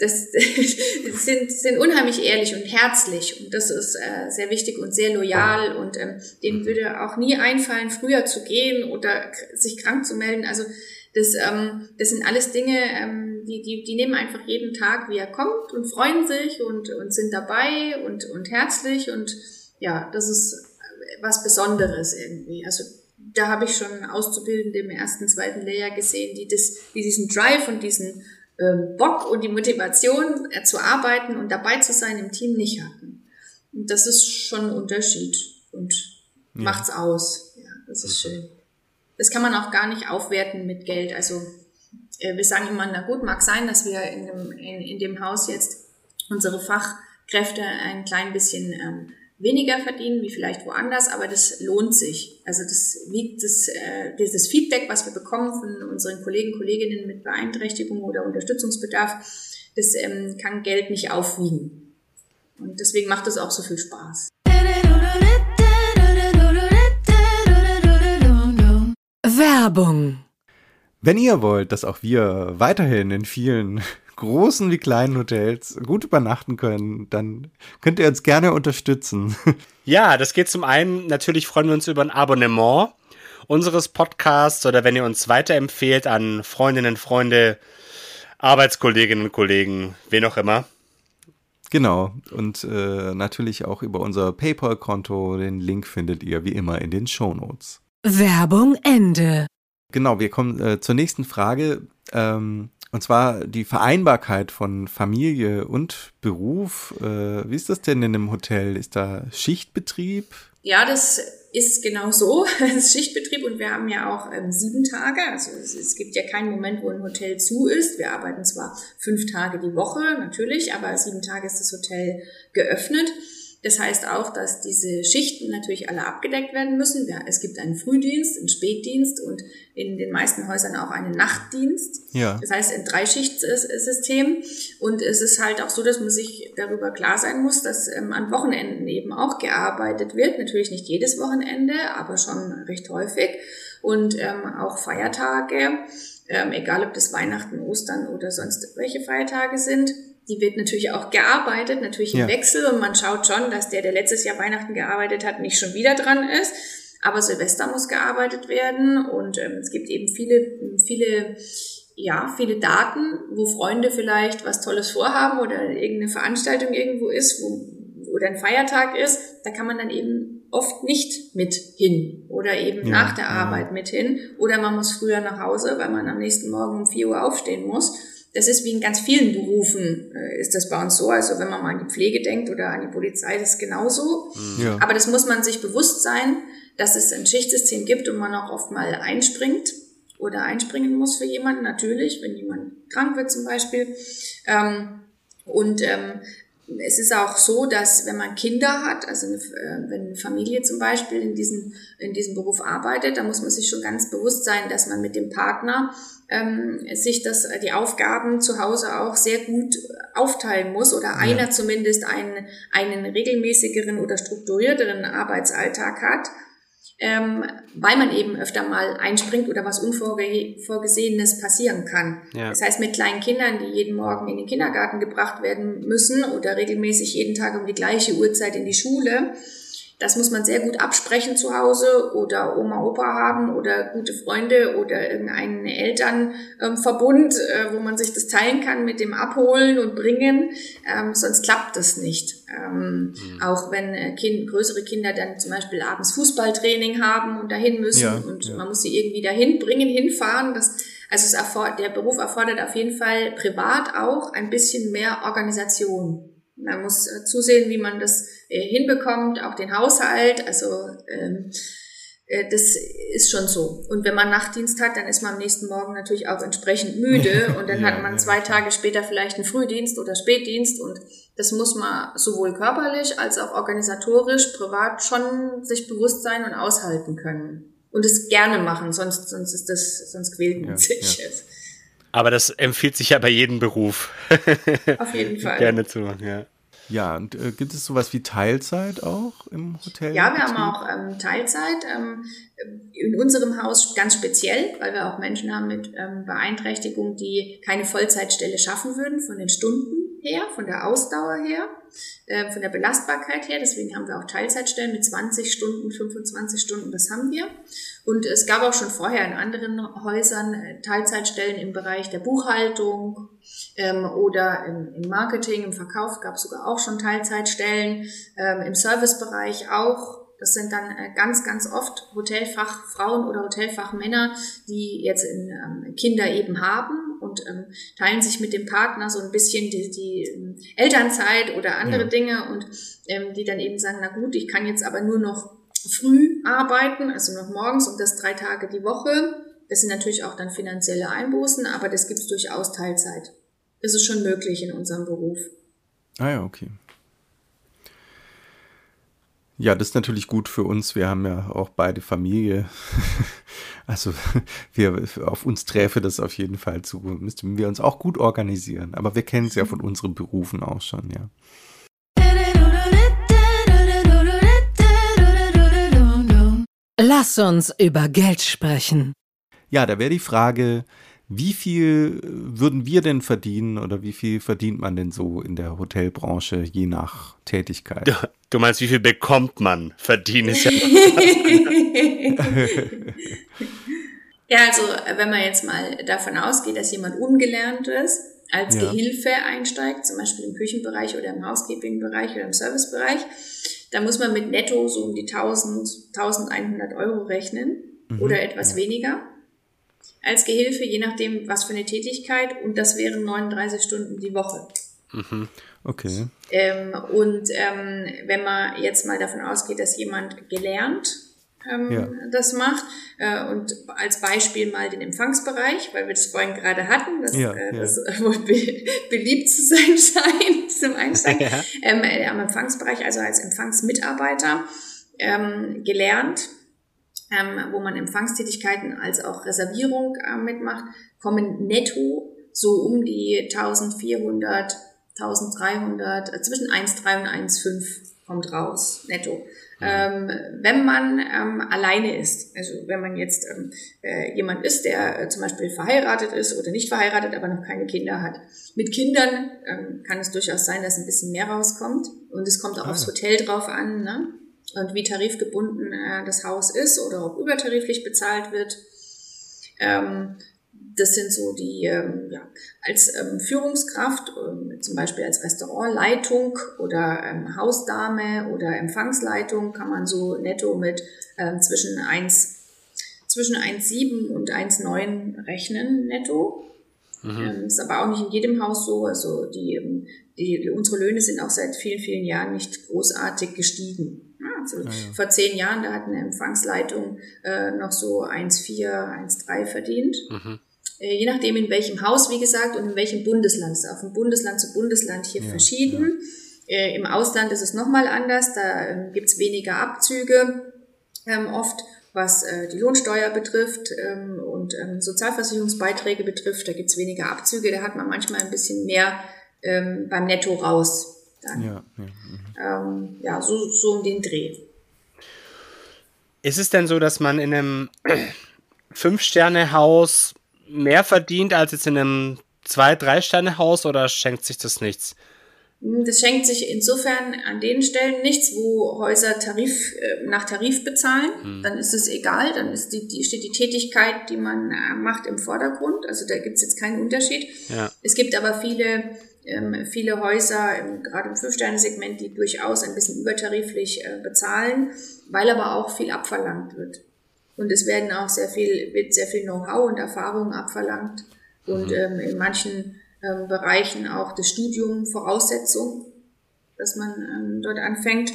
das, sind, sind unheimlich ehrlich und herzlich und das ist äh, sehr wichtig und sehr loyal und ähm, denen würde auch nie einfallen, früher zu gehen oder sich krank zu melden. Also das, ähm, das sind alles Dinge, ähm, die, die, die nehmen einfach jeden Tag, wie er kommt und freuen sich und, und sind dabei und, und herzlich und ja, das ist was Besonderes irgendwie. Also da habe ich schon Auszubildende im ersten, zweiten Lehrjahr gesehen, die das, die diesen Drive und diesen ähm, Bock und die Motivation äh, zu arbeiten und dabei zu sein im Team nicht hatten. Und das ist schon ein Unterschied und ja. macht's aus. Ja, das ist schön. Das kann man auch gar nicht aufwerten mit Geld. Also äh, wir sagen immer, na gut, mag sein, dass wir in dem, in, in dem Haus jetzt unsere Fachkräfte ein klein bisschen ähm, weniger verdienen wie vielleicht woanders, aber das lohnt sich. Also das wiegt das, äh, dieses Feedback, was wir bekommen von unseren Kollegen, Kolleginnen mit Beeinträchtigung oder Unterstützungsbedarf, das ähm, kann Geld nicht aufwiegen. Und deswegen macht es auch so viel Spaß. Werbung. Wenn ihr wollt, dass auch wir weiterhin in vielen großen wie kleinen Hotels gut übernachten können, dann könnt ihr uns gerne unterstützen. Ja, das geht zum einen, natürlich freuen wir uns über ein Abonnement unseres Podcasts oder wenn ihr uns weiterempfehlt an Freundinnen, Freunde, Arbeitskolleginnen und Kollegen, wen auch immer. Genau. Und äh, natürlich auch über unser PayPal-Konto. Den Link findet ihr wie immer in den Show Notes. Werbung Ende. Genau, wir kommen äh, zur nächsten Frage. Ähm, und zwar die Vereinbarkeit von Familie und Beruf. Äh, wie ist das denn in einem Hotel? Ist da Schichtbetrieb? Ja, das ist genau so. Das ist Schichtbetrieb und wir haben ja auch ähm, sieben Tage. Also es, es, gibt ja keinen Moment, wo ein Hotel zu ist. Wir arbeiten zwar fünf Tage die Woche, natürlich, aber sieben Tage ist das Hotel geöffnet. Das heißt auch, dass diese Schichten natürlich alle abgedeckt werden müssen. Es gibt einen Frühdienst, einen Spätdienst und in den meisten Häusern auch einen Nachtdienst. Ja. Das heißt ein Dreischichtsystem. Und es ist halt auch so, dass man sich darüber klar sein muss, dass ähm, an Wochenenden eben auch gearbeitet wird. Natürlich nicht jedes Wochenende, aber schon recht häufig. Und ähm, auch Feiertage, ähm, egal ob das Weihnachten, Ostern oder sonst welche Feiertage sind die wird natürlich auch gearbeitet, natürlich im ja. Wechsel und man schaut schon, dass der, der letztes Jahr Weihnachten gearbeitet hat, nicht schon wieder dran ist. Aber Silvester muss gearbeitet werden und ähm, es gibt eben viele, viele, ja, viele Daten, wo Freunde vielleicht was Tolles vorhaben oder irgendeine Veranstaltung irgendwo ist, wo, oder ein Feiertag ist, da kann man dann eben oft nicht mit hin oder eben ja, nach der Arbeit ja. mit hin oder man muss früher nach Hause, weil man am nächsten Morgen um 4 Uhr aufstehen muss das ist wie in ganz vielen Berufen, äh, ist das bei uns so. Also wenn man mal an die Pflege denkt oder an die Polizei, das ist genauso. Ja. Aber das muss man sich bewusst sein, dass es ein Schichtsystem gibt und man auch oft mal einspringt oder einspringen muss für jemanden, natürlich, wenn jemand krank wird zum Beispiel. Ähm, und ähm, es ist auch so, dass wenn man Kinder hat, also eine, äh, wenn eine Familie zum Beispiel in diesem, in diesem Beruf arbeitet, dann muss man sich schon ganz bewusst sein, dass man mit dem Partner ähm, sich das, die Aufgaben zu Hause auch sehr gut aufteilen muss oder einer ja. zumindest einen, einen regelmäßigeren oder strukturierteren Arbeitsalltag hat ähm, weil man eben öfter mal einspringt oder was Unvorgesehenes passieren kann. Ja. Das heißt, mit kleinen Kindern, die jeden Morgen in den Kindergarten gebracht werden müssen oder regelmäßig jeden Tag um die gleiche Uhrzeit in die Schule, das muss man sehr gut absprechen zu Hause oder Oma, Opa haben oder gute Freunde oder irgendeinen Elternverbund, äh, wo man sich das teilen kann mit dem Abholen und Bringen. Ähm, sonst klappt das nicht. Ähm, mhm. Auch wenn äh, kind, größere Kinder dann zum Beispiel abends Fußballtraining haben und dahin müssen ja, und ja. man muss sie irgendwie dahin bringen, hinfahren. Das, also es der Beruf erfordert auf jeden Fall privat auch ein bisschen mehr Organisation. Man muss äh, zusehen, wie man das äh, hinbekommt, auch den Haushalt. Also ähm, äh, das ist schon so. Und wenn man Nachtdienst hat, dann ist man am nächsten Morgen natürlich auch entsprechend müde und dann ja, hat man zwei. Tage später vielleicht einen Frühdienst oder Spätdienst und das muss man sowohl körperlich als auch organisatorisch, privat schon sich bewusst sein und aushalten können. Und es gerne machen, sonst, sonst ist das, sonst quält man ja, sich. Ja. Aber das empfiehlt sich ja bei jedem Beruf. Auf jeden Fall. Gerne zu machen, ja. Ja, und äh, gibt es sowas wie Teilzeit auch im Hotel? Ja, wir haben auch ähm, Teilzeit. Ähm, in unserem Haus ganz speziell, weil wir auch Menschen haben mit ähm, Beeinträchtigung, die keine Vollzeitstelle schaffen würden von den Stunden her, von der Ausdauer her, äh, von der Belastbarkeit her. Deswegen haben wir auch Teilzeitstellen mit 20 Stunden, 25 Stunden, das haben wir. Und es gab auch schon vorher in anderen Häusern äh, Teilzeitstellen im Bereich der Buchhaltung ähm, oder im, im, Marketing, im Verkauf gab es sogar auch schon Teilzeitstellen, ähm, im Servicebereich auch. Das sind dann äh, ganz, ganz oft Hotelfachfrauen oder Hotelfachmänner, die jetzt ähm, Kinder eben haben und ähm, teilen sich mit dem Partner so ein bisschen die, die ähm, Elternzeit oder andere ja. Dinge und die dann eben sagen, na gut, ich kann jetzt aber nur noch früh arbeiten, also noch morgens und das drei Tage die Woche. Das sind natürlich auch dann finanzielle Einbußen, aber das gibt es durchaus Teilzeit. Das ist schon möglich in unserem Beruf. Ah ja, okay. Ja, das ist natürlich gut für uns. Wir haben ja auch beide Familie. Also wir, auf uns träfe das auf jeden Fall zu. Müssten wir uns auch gut organisieren. Aber wir kennen es ja von unseren Berufen auch schon, ja. Lass uns über Geld sprechen. Ja, da wäre die Frage, wie viel würden wir denn verdienen oder wie viel verdient man denn so in der Hotelbranche je nach Tätigkeit? Du meinst, wie viel bekommt man? Verdienen ist ja. Ja, also wenn man jetzt mal davon ausgeht, dass jemand ungelernt ist, als ja. Gehilfe einsteigt, zum Beispiel im Küchenbereich oder im Housekeeping-Bereich oder im Servicebereich, da muss man mit netto so um die 1000, 1100 Euro rechnen mhm. oder etwas ja. weniger als Gehilfe, je nachdem, was für eine Tätigkeit. Und das wären 39 Stunden die Woche. Mhm. Okay. Ähm, und ähm, wenn man jetzt mal davon ausgeht, dass jemand gelernt ähm, ja. das macht. Äh, und als Beispiel mal den Empfangsbereich, weil wir das vorhin gerade hatten, dass ja, äh, das ja. wohl be beliebt zu sein scheint zum Einsteigen. Ähm, äh, am Empfangsbereich, also als Empfangsmitarbeiter ähm, gelernt, ähm, wo man Empfangstätigkeiten als auch Reservierung äh, mitmacht, kommen netto so um die 1400, 1300, äh, zwischen 1,3 und 1,5 kommt raus, netto. Ähm, wenn man ähm, alleine ist, also wenn man jetzt ähm, äh, jemand ist, der äh, zum Beispiel verheiratet ist oder nicht verheiratet, aber noch keine Kinder hat. Mit Kindern ähm, kann es durchaus sein, dass ein bisschen mehr rauskommt und es kommt auch ah. aufs Hotel drauf an ne? Und wie tarifgebunden äh, das Haus ist oder ob übertariflich bezahlt wird. Ähm, das sind so die, ähm, ja, als ähm, Führungskraft, ähm, zum Beispiel als Restaurantleitung oder ähm, Hausdame oder Empfangsleitung, kann man so netto mit ähm, zwischen 1, zwischen 1,7 und 1,9 rechnen netto. Mhm. Ist aber auch nicht in jedem Haus so. Also die, die, unsere Löhne sind auch seit vielen, vielen Jahren nicht großartig gestiegen. Also ah, ja. vor zehn Jahren, da hat eine Empfangsleitung äh, noch so 1,4, 1,3 verdient. Mhm. Äh, je nachdem in welchem Haus, wie gesagt, und in welchem Bundesland. Ist auch von Bundesland zu Bundesland hier ja, verschieden. Ja. Äh, Im Ausland ist es nochmal anders, da ähm, gibt's weniger Abzüge ähm, oft, was äh, die Lohnsteuer betrifft ähm, und ähm, Sozialversicherungsbeiträge betrifft. Da gibt's weniger Abzüge, da hat man manchmal ein bisschen mehr ähm, beim Netto raus. Dann. Ja, ja. Mhm. Ähm, ja so, so um den Dreh. Ist es denn so, dass man in einem Fünf-Sterne-Haus mehr verdient als jetzt in einem Zwei-, Drei-Sterne-Haus oder schenkt sich das nichts? Das schenkt sich insofern an den Stellen nichts, wo Häuser Tarif, äh, nach Tarif bezahlen. Hm. Dann ist es egal, dann ist die, die, steht die Tätigkeit, die man äh, macht, im Vordergrund. Also da gibt es jetzt keinen Unterschied. Ja. Es gibt aber viele, ähm, viele Häuser, im, gerade im Fünf-Sterne-Segment, die durchaus ein bisschen übertariflich äh, bezahlen, weil aber auch viel abverlangt wird. Und es werden auch sehr viel, wird sehr viel Know-how und Erfahrung abverlangt. Und mhm. ähm, in manchen ähm, Bereichen auch das Studium Voraussetzung, dass man ähm, dort anfängt.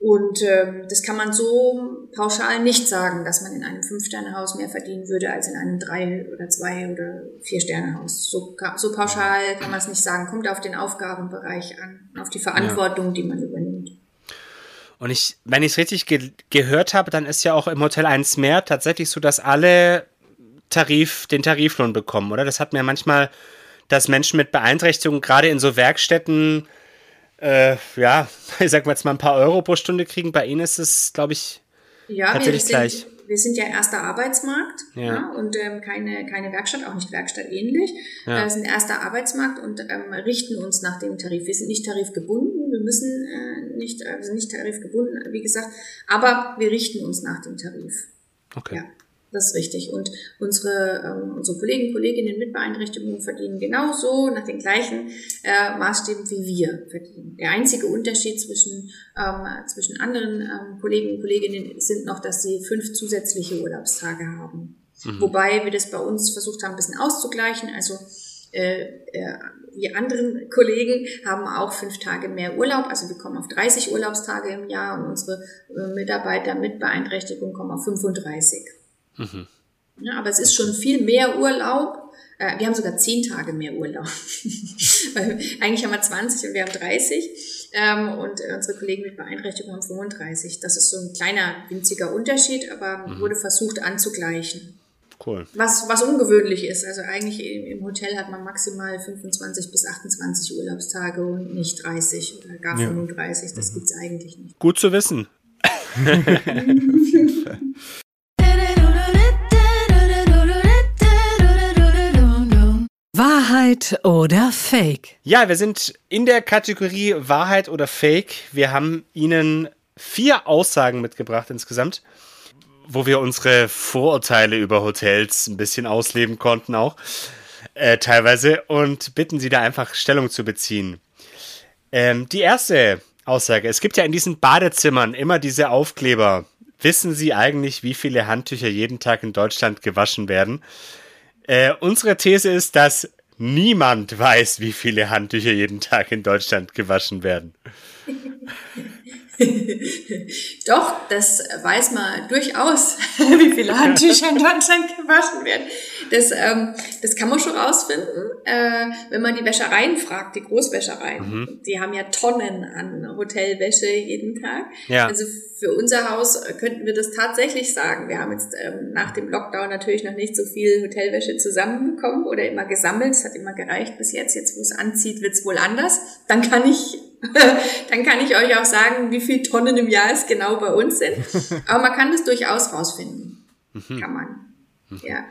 Und ähm, das kann man so pauschal nicht sagen, dass man in einem Fünf-Sterne-Haus mehr verdienen würde als in einem Drei- oder Zwei- oder Vier-Sterne-Haus. So, so pauschal kann man es nicht sagen. Kommt auf den Aufgabenbereich an, auf die Verantwortung, ja. die man übernimmt. Und ich, wenn ich es richtig ge gehört habe, dann ist ja auch im Hotel 1 mehr tatsächlich so, dass alle Tarif, den Tariflohn bekommen, oder? Das hat mir manchmal, dass Menschen mit Beeinträchtigungen gerade in so Werkstätten, äh, ja, ich sag mal jetzt mal ein paar Euro pro Stunde kriegen. Bei Ihnen ist es, glaube ich, ja, tatsächlich sind, gleich wir sind ja erster Arbeitsmarkt ja. ja und ähm, keine, keine Werkstatt, auch nicht Werkstatt ähnlich. Ja. Wir sind erster Arbeitsmarkt und ähm, richten uns nach dem Tarif. Wir sind nicht tarifgebunden, wir müssen äh, nicht, äh, wir sind nicht tarifgebunden, wie gesagt, aber wir richten uns nach dem Tarif. Okay. Ja. Das ist richtig. Und unsere, ähm, unsere Kollegen, Kolleginnen mit Beeinträchtigungen verdienen genauso nach den gleichen äh, Maßstäben wie wir verdienen. Der einzige Unterschied zwischen, ähm, zwischen anderen ähm, Kollegen und Kolleginnen sind noch, dass sie fünf zusätzliche Urlaubstage haben. Mhm. Wobei wir das bei uns versucht haben, ein bisschen auszugleichen. Also äh, äh, wir anderen Kollegen haben auch fünf Tage mehr Urlaub. Also wir kommen auf 30 Urlaubstage im Jahr und unsere äh, Mitarbeiter mit Beeinträchtigung kommen auf 35. Mhm. Ja, aber es ist schon viel mehr Urlaub. Äh, wir haben sogar zehn Tage mehr Urlaub. Eigentlich haben wir 20 und wir haben 30. Ähm, und unsere Kollegen mit Beeinträchtigung haben 35. Das ist so ein kleiner, winziger Unterschied, aber mhm. wurde versucht anzugleichen. Cool. Was, was ungewöhnlich ist. Also eigentlich im Hotel hat man maximal 25 bis 28 Urlaubstage und nicht 30 oder gar 35. Das mhm. gibt's eigentlich nicht. Gut zu wissen. Wahrheit oder Fake? Ja, wir sind in der Kategorie Wahrheit oder Fake. Wir haben Ihnen vier Aussagen mitgebracht insgesamt. wo wir unsere Vorurteile über Hotels ein bisschen ausleben konnten auch äh, teilweise und bitten Sie da einfach Stellung zu beziehen. Ähm, die erste Aussage: Es gibt ja in diesen Badezimmern immer diese Aufkleber. Wissen Sie eigentlich, wie viele Handtücher jeden Tag in Deutschland gewaschen werden? Äh, unsere These ist, dass niemand weiß, wie viele Handtücher jeden Tag in Deutschland gewaschen werden. Doch, das weiß man durchaus, wie viele Handtücher in Deutschland gewaschen werden. Das, ähm, das kann man schon rausfinden, äh, wenn man die Wäschereien fragt, die Großwäschereien. Mhm. Die haben ja Tonnen an Hotelwäsche jeden Tag. Ja. Also für unser Haus könnten wir das tatsächlich sagen. Wir haben jetzt ähm, nach dem Lockdown natürlich noch nicht so viel Hotelwäsche zusammenbekommen oder immer gesammelt. Es hat immer gereicht bis jetzt. Jetzt, wo es anzieht, wird es wohl anders. Dann kann ich dann kann ich euch auch sagen, wie viele Tonnen im Jahr es genau bei uns sind. Aber man kann das durchaus rausfinden. Mhm. Kann man. Mhm. Ja.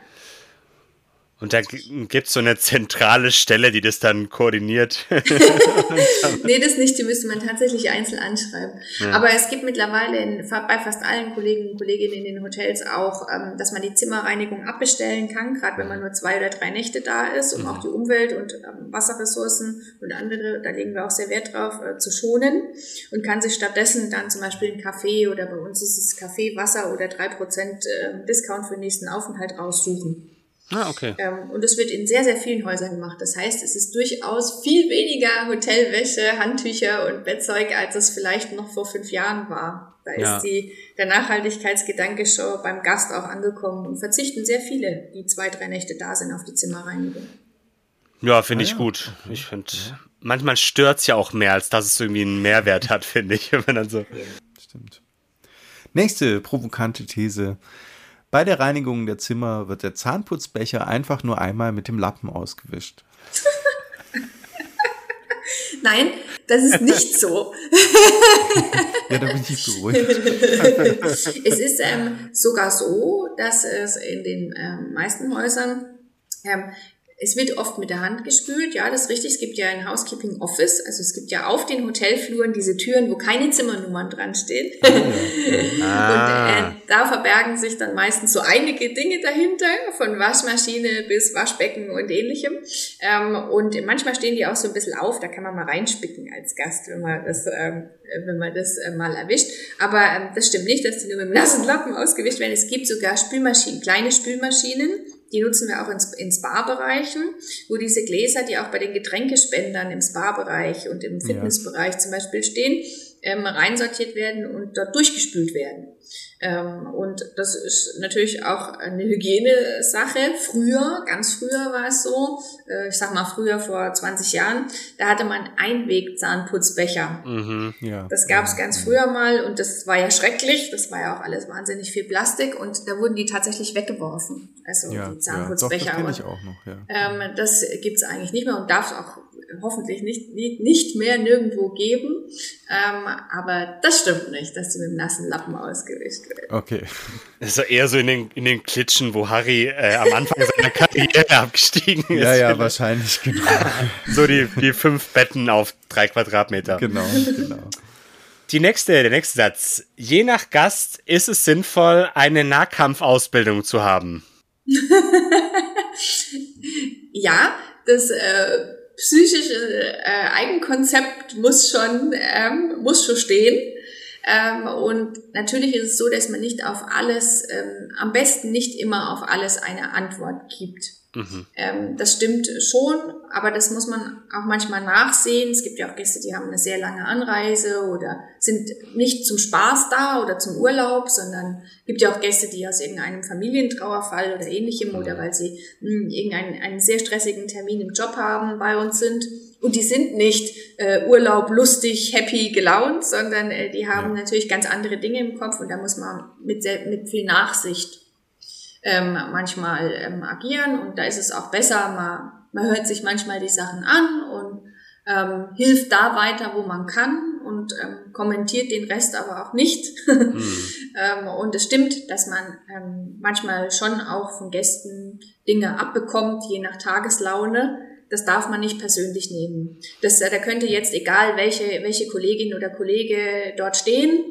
Und da gibt es so eine zentrale Stelle, die das dann koordiniert. nee, das nicht, die müsste man tatsächlich einzeln anschreiben. Ja. Aber es gibt mittlerweile in, bei fast allen Kollegen und Kolleginnen in den Hotels auch, ähm, dass man die Zimmerreinigung abbestellen kann, gerade wenn man nur zwei oder drei Nächte da ist, um mhm. auch die Umwelt und ähm, Wasserressourcen und andere, da legen wir auch sehr Wert drauf, äh, zu schonen und kann sich stattdessen dann zum Beispiel ein Kaffee oder bei uns ist es Kaffee, Wasser oder drei Prozent äh, Discount für den nächsten Aufenthalt raussuchen. Ah, okay. Ähm, und es wird in sehr, sehr vielen Häusern gemacht. Das heißt, es ist durchaus viel weniger Hotelwäsche, Handtücher und Bettzeug, als es vielleicht noch vor fünf Jahren war. Da ja. ist die, der Nachhaltigkeitsgedanke schon beim Gast auch angekommen und verzichten sehr viele, die zwei, drei Nächte da sind, auf die Zimmerreinigung. Ja, finde ich gut. Ich finde, manchmal stört's ja auch mehr, als dass es irgendwie einen Mehrwert hat, finde ich, wenn man dann so. Stimmt. Nächste provokante These. Bei der Reinigung der Zimmer wird der Zahnputzbecher einfach nur einmal mit dem Lappen ausgewischt. Nein, das ist nicht so. ja, da bin ich beruhigt. es ist ähm, sogar so, dass es in den ähm, meisten Häusern ähm, es wird oft mit der Hand gespült, ja, das ist richtig. Es gibt ja ein Housekeeping Office, also es gibt ja auf den Hotelfluren diese Türen, wo keine Zimmernummern dran stehen. ah. Da verbergen sich dann meistens so einige Dinge dahinter, von Waschmaschine bis Waschbecken und ähnlichem. Ähm, und manchmal stehen die auch so ein bisschen auf, da kann man mal reinspicken als Gast, wenn man das, ähm, wenn man das äh, mal erwischt. Aber ähm, das stimmt nicht, dass die nur mit dem nassen Lappen ausgewischt werden. Es gibt sogar Spülmaschinen, kleine Spülmaschinen, die nutzen wir auch in, in Spa-Bereichen, wo diese Gläser, die auch bei den Getränkespendern im Spa-Bereich und im Fitnessbereich ja. zum Beispiel stehen, ähm, reinsortiert werden und dort durchgespült werden. Ähm, und das ist natürlich auch eine Hygienesache. Früher, ganz früher war es so, äh, ich sag mal früher vor 20 Jahren, da hatte man Einweg-Zahnputzbecher. Mhm, ja. Das gab es ganz früher mal und das war ja schrecklich. Das war ja auch alles wahnsinnig viel Plastik und da wurden die tatsächlich weggeworfen. Also ja, die Zahnputzbecher. Ja, doch, das, ich auch noch, ja. ähm, das gibt's eigentlich nicht mehr und darf auch hoffentlich nicht, nicht mehr nirgendwo geben. Ähm, aber das stimmt nicht, dass die mit dem nassen Lappen ausgewischt werden. Okay. Das ist ja eher so in den, in den Klitschen, wo Harry äh, am Anfang seiner Karriere abgestiegen ist. Ja, ja, wahrscheinlich, genau. so die, die fünf Betten auf drei Quadratmeter. Genau, genau. Die nächste, der nächste Satz. Je nach Gast ist es sinnvoll, eine Nahkampfausbildung zu haben. ja, das äh, psychische äh, Eigenkonzept muss schon, ähm, muss schon stehen. Ähm, und natürlich ist es so, dass man nicht auf alles, ähm, am besten nicht immer auf alles eine Antwort gibt. Mhm. Ähm, das stimmt schon, aber das muss man auch manchmal nachsehen. Es gibt ja auch Gäste, die haben eine sehr lange Anreise oder sind nicht zum Spaß da oder zum Urlaub, sondern gibt ja auch Gäste, die aus irgendeinem Familientrauerfall oder ähnlichem oder weil sie mh, hm, irgendeinen einen sehr stressigen Termin im Job haben bei uns sind. Und die sind nicht äh, Urlaub lustig, happy, gelaunt, sondern äh, die haben ja. natürlich ganz andere Dinge im Kopf und da muss man mit, sehr, mit viel Nachsicht ähm, manchmal ähm, agieren und da ist es auch besser, man, man hört sich manchmal die Sachen an und ähm, hilft da weiter, wo man kann und ähm, kommentiert den Rest aber auch nicht. mhm. ähm, und es stimmt, dass man ähm, manchmal schon auch von Gästen Dinge abbekommt, je nach Tageslaune. Das darf man nicht persönlich nehmen. Das, äh, da könnte jetzt, egal welche, welche Kollegin oder Kollege dort stehen,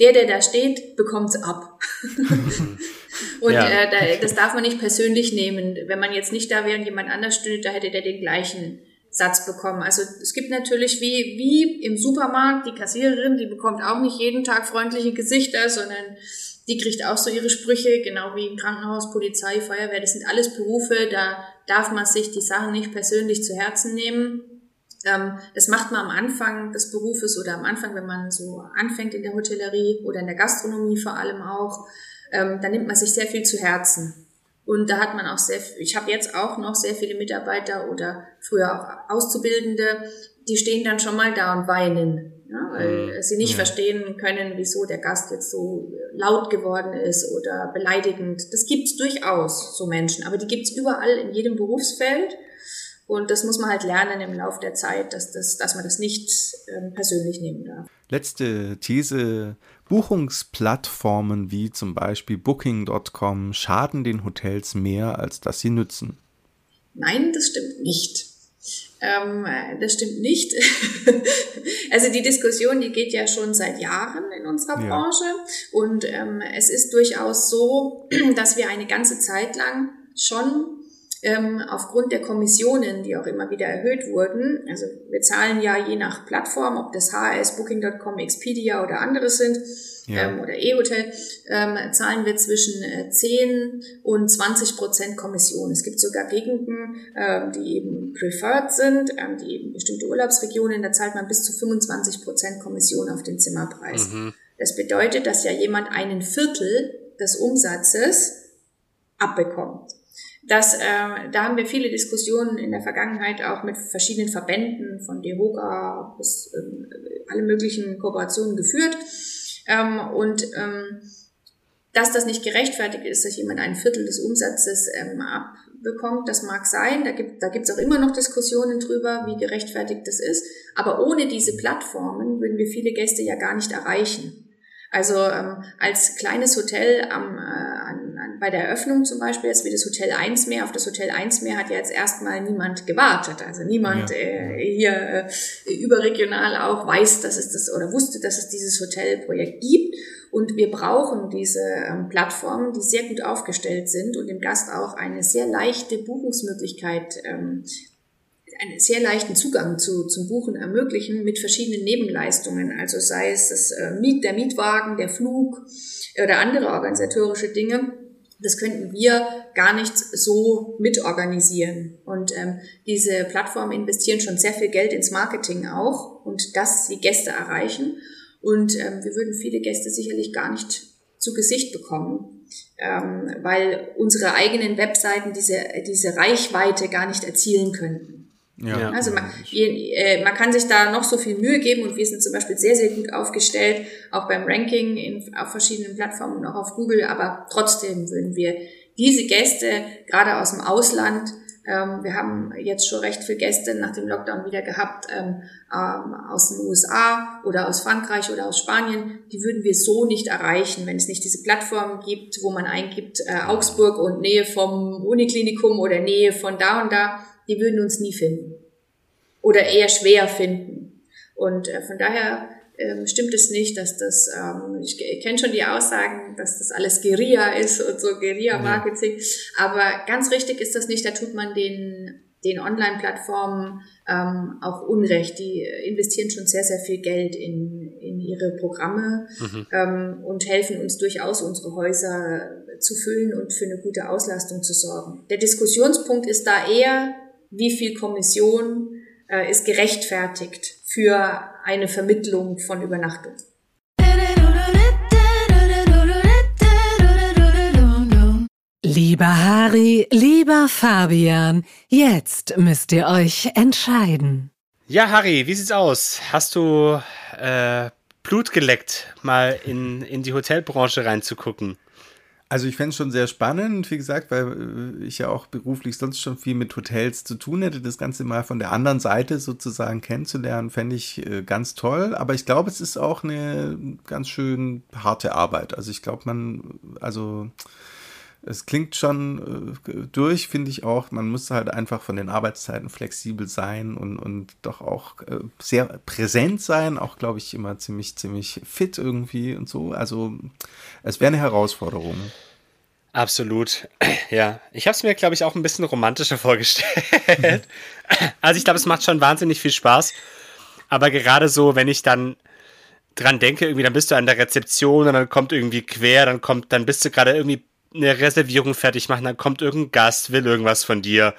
der, der da steht, bekommt's ab. und ja. äh, das darf man nicht persönlich nehmen. Wenn man jetzt nicht da wäre und jemand anders stünde, da hätte der den gleichen Satz bekommen. Also es gibt natürlich wie, wie im Supermarkt die Kassiererin, die bekommt auch nicht jeden Tag freundliche Gesichter, sondern die kriegt auch so ihre Sprüche, genau wie im Krankenhaus, Polizei, Feuerwehr. Das sind alles Berufe, da darf man sich die Sachen nicht persönlich zu Herzen nehmen. Ähm, das macht man am Anfang des Berufes oder am Anfang, wenn man so anfängt in der Hotellerie oder in der Gastronomie vor allem auch. Ähm, da nimmt man sich sehr viel zu Herzen. Und da hat man auch sehr, ich habe jetzt auch noch sehr viele Mitarbeiter oder früher auch Auszubildende, die stehen dann schon mal da und weinen, ja, weil mhm. sie nicht ja. verstehen können, wieso der Gast jetzt so laut geworden ist oder beleidigend. Das gibt's durchaus, so Menschen, aber die gibt's überall in jedem Berufsfeld. Und das muss man halt lernen im Laufe der Zeit, dass, das, dass man das nicht ähm, persönlich nehmen darf. Letzte These. Buchungsplattformen wie zum Beispiel Booking.com schaden den Hotels mehr, als dass sie nützen. Nein, das stimmt nicht. Ähm, das stimmt nicht. also die Diskussion, die geht ja schon seit Jahren in unserer ja. Branche und ähm, es ist durchaus so, dass wir eine ganze Zeit lang schon ähm, aufgrund der Kommissionen, die auch immer wieder erhöht wurden, also wir zahlen ja je nach Plattform, ob das HS, Booking.com, Expedia oder andere sind, ja. ähm, oder E-Hotel, ähm, zahlen wir zwischen äh, 10 und 20 Prozent Kommission. Es gibt sogar Gegenden, ähm, die eben preferred sind, ähm, die eben bestimmte Urlaubsregionen, da zahlt man bis zu 25 Prozent Kommission auf den Zimmerpreis. Mhm. Das bedeutet, dass ja jemand einen Viertel des Umsatzes abbekommt. Das, äh, da haben wir viele Diskussionen in der Vergangenheit auch mit verschiedenen Verbänden von DEHOGA bis ähm, alle möglichen Kooperationen geführt. Ähm, und ähm, dass das nicht gerechtfertigt ist, dass jemand ein Viertel des Umsatzes ähm, abbekommt, das mag sein. Da gibt da gibt's auch immer noch Diskussionen drüber, wie gerechtfertigt das ist. Aber ohne diese Plattformen würden wir viele Gäste ja gar nicht erreichen. Also ähm, als kleines Hotel am, äh, bei der Eröffnung zum Beispiel, jetzt wie das Hotel 1 mehr, auf das Hotel 1 mehr hat ja jetzt erstmal niemand gewartet. Also niemand ja. äh, hier äh, überregional auch weiß, dass es das oder wusste, dass es dieses Hotelprojekt gibt. Und wir brauchen diese ähm, Plattformen, die sehr gut aufgestellt sind und dem Gast auch eine sehr leichte Buchungsmöglichkeit ähm, einen sehr leichten Zugang zu, zum Buchen ermöglichen mit verschiedenen Nebenleistungen. Also sei es das äh, Miet, der Mietwagen, der Flug oder andere organisatorische Dinge. Das könnten wir gar nicht so mitorganisieren. Und ähm, diese Plattformen investieren schon sehr viel Geld ins Marketing auch und dass die Gäste erreichen. Und ähm, wir würden viele Gäste sicherlich gar nicht zu Gesicht bekommen, ähm, weil unsere eigenen Webseiten diese, diese Reichweite gar nicht erzielen könnten. Ja. Also man, äh, man kann sich da noch so viel Mühe geben und wir sind zum Beispiel sehr, sehr gut aufgestellt, auch beim Ranking in, auf verschiedenen Plattformen und auch auf Google, aber trotzdem würden wir diese Gäste, gerade aus dem Ausland, ähm, wir haben jetzt schon recht viele Gäste nach dem Lockdown wieder gehabt, ähm, ähm, aus den USA oder aus Frankreich oder aus Spanien, die würden wir so nicht erreichen, wenn es nicht diese Plattform gibt, wo man eingibt, äh, Augsburg und Nähe vom Uniklinikum oder Nähe von da und da die würden uns nie finden. Oder eher schwer finden. Und äh, von daher ähm, stimmt es nicht, dass das, ähm, ich, ich kenne schon die Aussagen, dass das alles Guerilla ist und so Guerilla-Marketing. Ja. Aber ganz richtig ist das nicht. Da tut man den, den Online-Plattformen ähm, auch Unrecht. Die investieren schon sehr, sehr viel Geld in, in ihre Programme mhm. ähm, und helfen uns durchaus, unsere Häuser zu füllen und für eine gute Auslastung zu sorgen. Der Diskussionspunkt ist da eher, wie viel Kommission äh, ist gerechtfertigt für eine Vermittlung von Übernachtung. Lieber Harry, lieber Fabian, jetzt müsst ihr euch entscheiden. Ja, Harry, wie sieht's aus? Hast du äh, Blut geleckt, mal in, in die Hotelbranche reinzugucken? Also ich fände es schon sehr spannend, wie gesagt, weil äh, ich ja auch beruflich sonst schon viel mit Hotels zu tun hätte. Das Ganze mal von der anderen Seite sozusagen kennenzulernen, fände ich äh, ganz toll. Aber ich glaube, es ist auch eine ganz schön harte Arbeit. Also ich glaube, man, also es klingt schon äh, durch, finde ich auch. Man muss halt einfach von den Arbeitszeiten flexibel sein und, und doch auch äh, sehr präsent sein. Auch, glaube ich, immer ziemlich, ziemlich fit irgendwie und so. Also, es wäre eine Herausforderung. Absolut. Ja, ich habe es mir, glaube ich, auch ein bisschen romantischer vorgestellt. also ich glaube, es macht schon wahnsinnig viel Spaß. Aber gerade so, wenn ich dann dran denke, irgendwie, dann bist du an der Rezeption und dann kommt irgendwie quer, dann kommt, dann bist du gerade irgendwie eine Reservierung fertig machen, dann kommt irgendein Gast, will irgendwas von dir.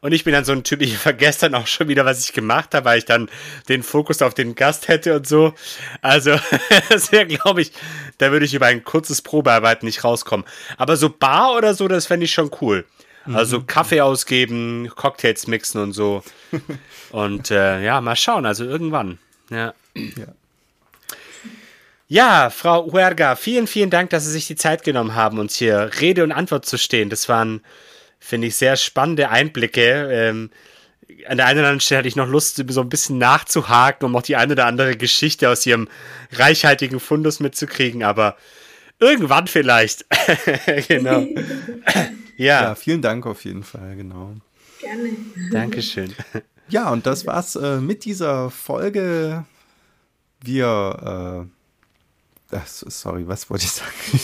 Und ich bin dann so ein Typ, ich vergesse dann auch schon wieder, was ich gemacht habe, weil ich dann den Fokus auf den Gast hätte und so. Also, das wäre, glaube ich, da würde ich über ein kurzes Probearbeiten nicht rauskommen. Aber so Bar oder so, das fände ich schon cool. Also mhm. Kaffee ausgeben, Cocktails mixen und so. und äh, ja, mal schauen, also irgendwann. Ja. ja. Ja, Frau Huerga, vielen, vielen Dank, dass Sie sich die Zeit genommen haben, uns hier Rede und Antwort zu stehen. Das waren, finde ich, sehr spannende Einblicke. Ähm, an der einen oder anderen Stelle hatte ich noch Lust, so ein bisschen nachzuhaken, um auch die eine oder andere Geschichte aus Ihrem reichhaltigen Fundus mitzukriegen, aber irgendwann vielleicht. genau. ja. ja, vielen Dank auf jeden Fall, genau. Gerne. Dankeschön. Ja, und das war's äh, mit dieser Folge. Wir äh, das, sorry, was wollte ich sagen?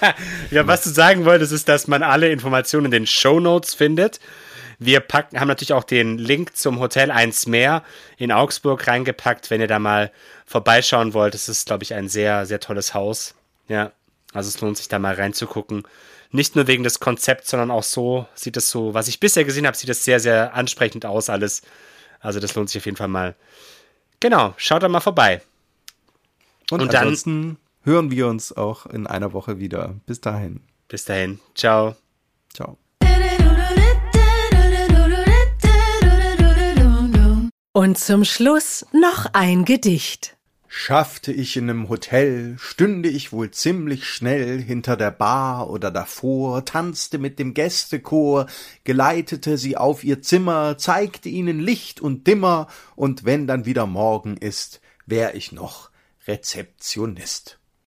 ja, was du sagen wolltest, ist, dass man alle Informationen in den Show Notes findet. Wir packen, haben natürlich auch den Link zum Hotel 1 mehr in Augsburg reingepackt, wenn ihr da mal vorbeischauen wollt. Das ist, glaube ich, ein sehr, sehr tolles Haus. Ja, also es lohnt sich da mal reinzugucken. Nicht nur wegen des Konzepts, sondern auch so sieht es so, was ich bisher gesehen habe, sieht es sehr, sehr ansprechend aus alles. Also das lohnt sich auf jeden Fall mal. Genau, schaut da mal vorbei. Und, Und ansonsten dann, hören wir uns auch in einer Woche wieder. Bis dahin. Bis dahin. Ciao. Ciao. Und zum Schluss noch ein Gedicht. Schaffte ich in nem Hotel, stünde ich wohl ziemlich schnell hinter der Bar oder davor, tanzte mit dem Gästechor, geleitete sie auf ihr Zimmer, zeigte ihnen Licht und Dimmer, und wenn dann wieder Morgen ist, wär ich noch Rezeptionist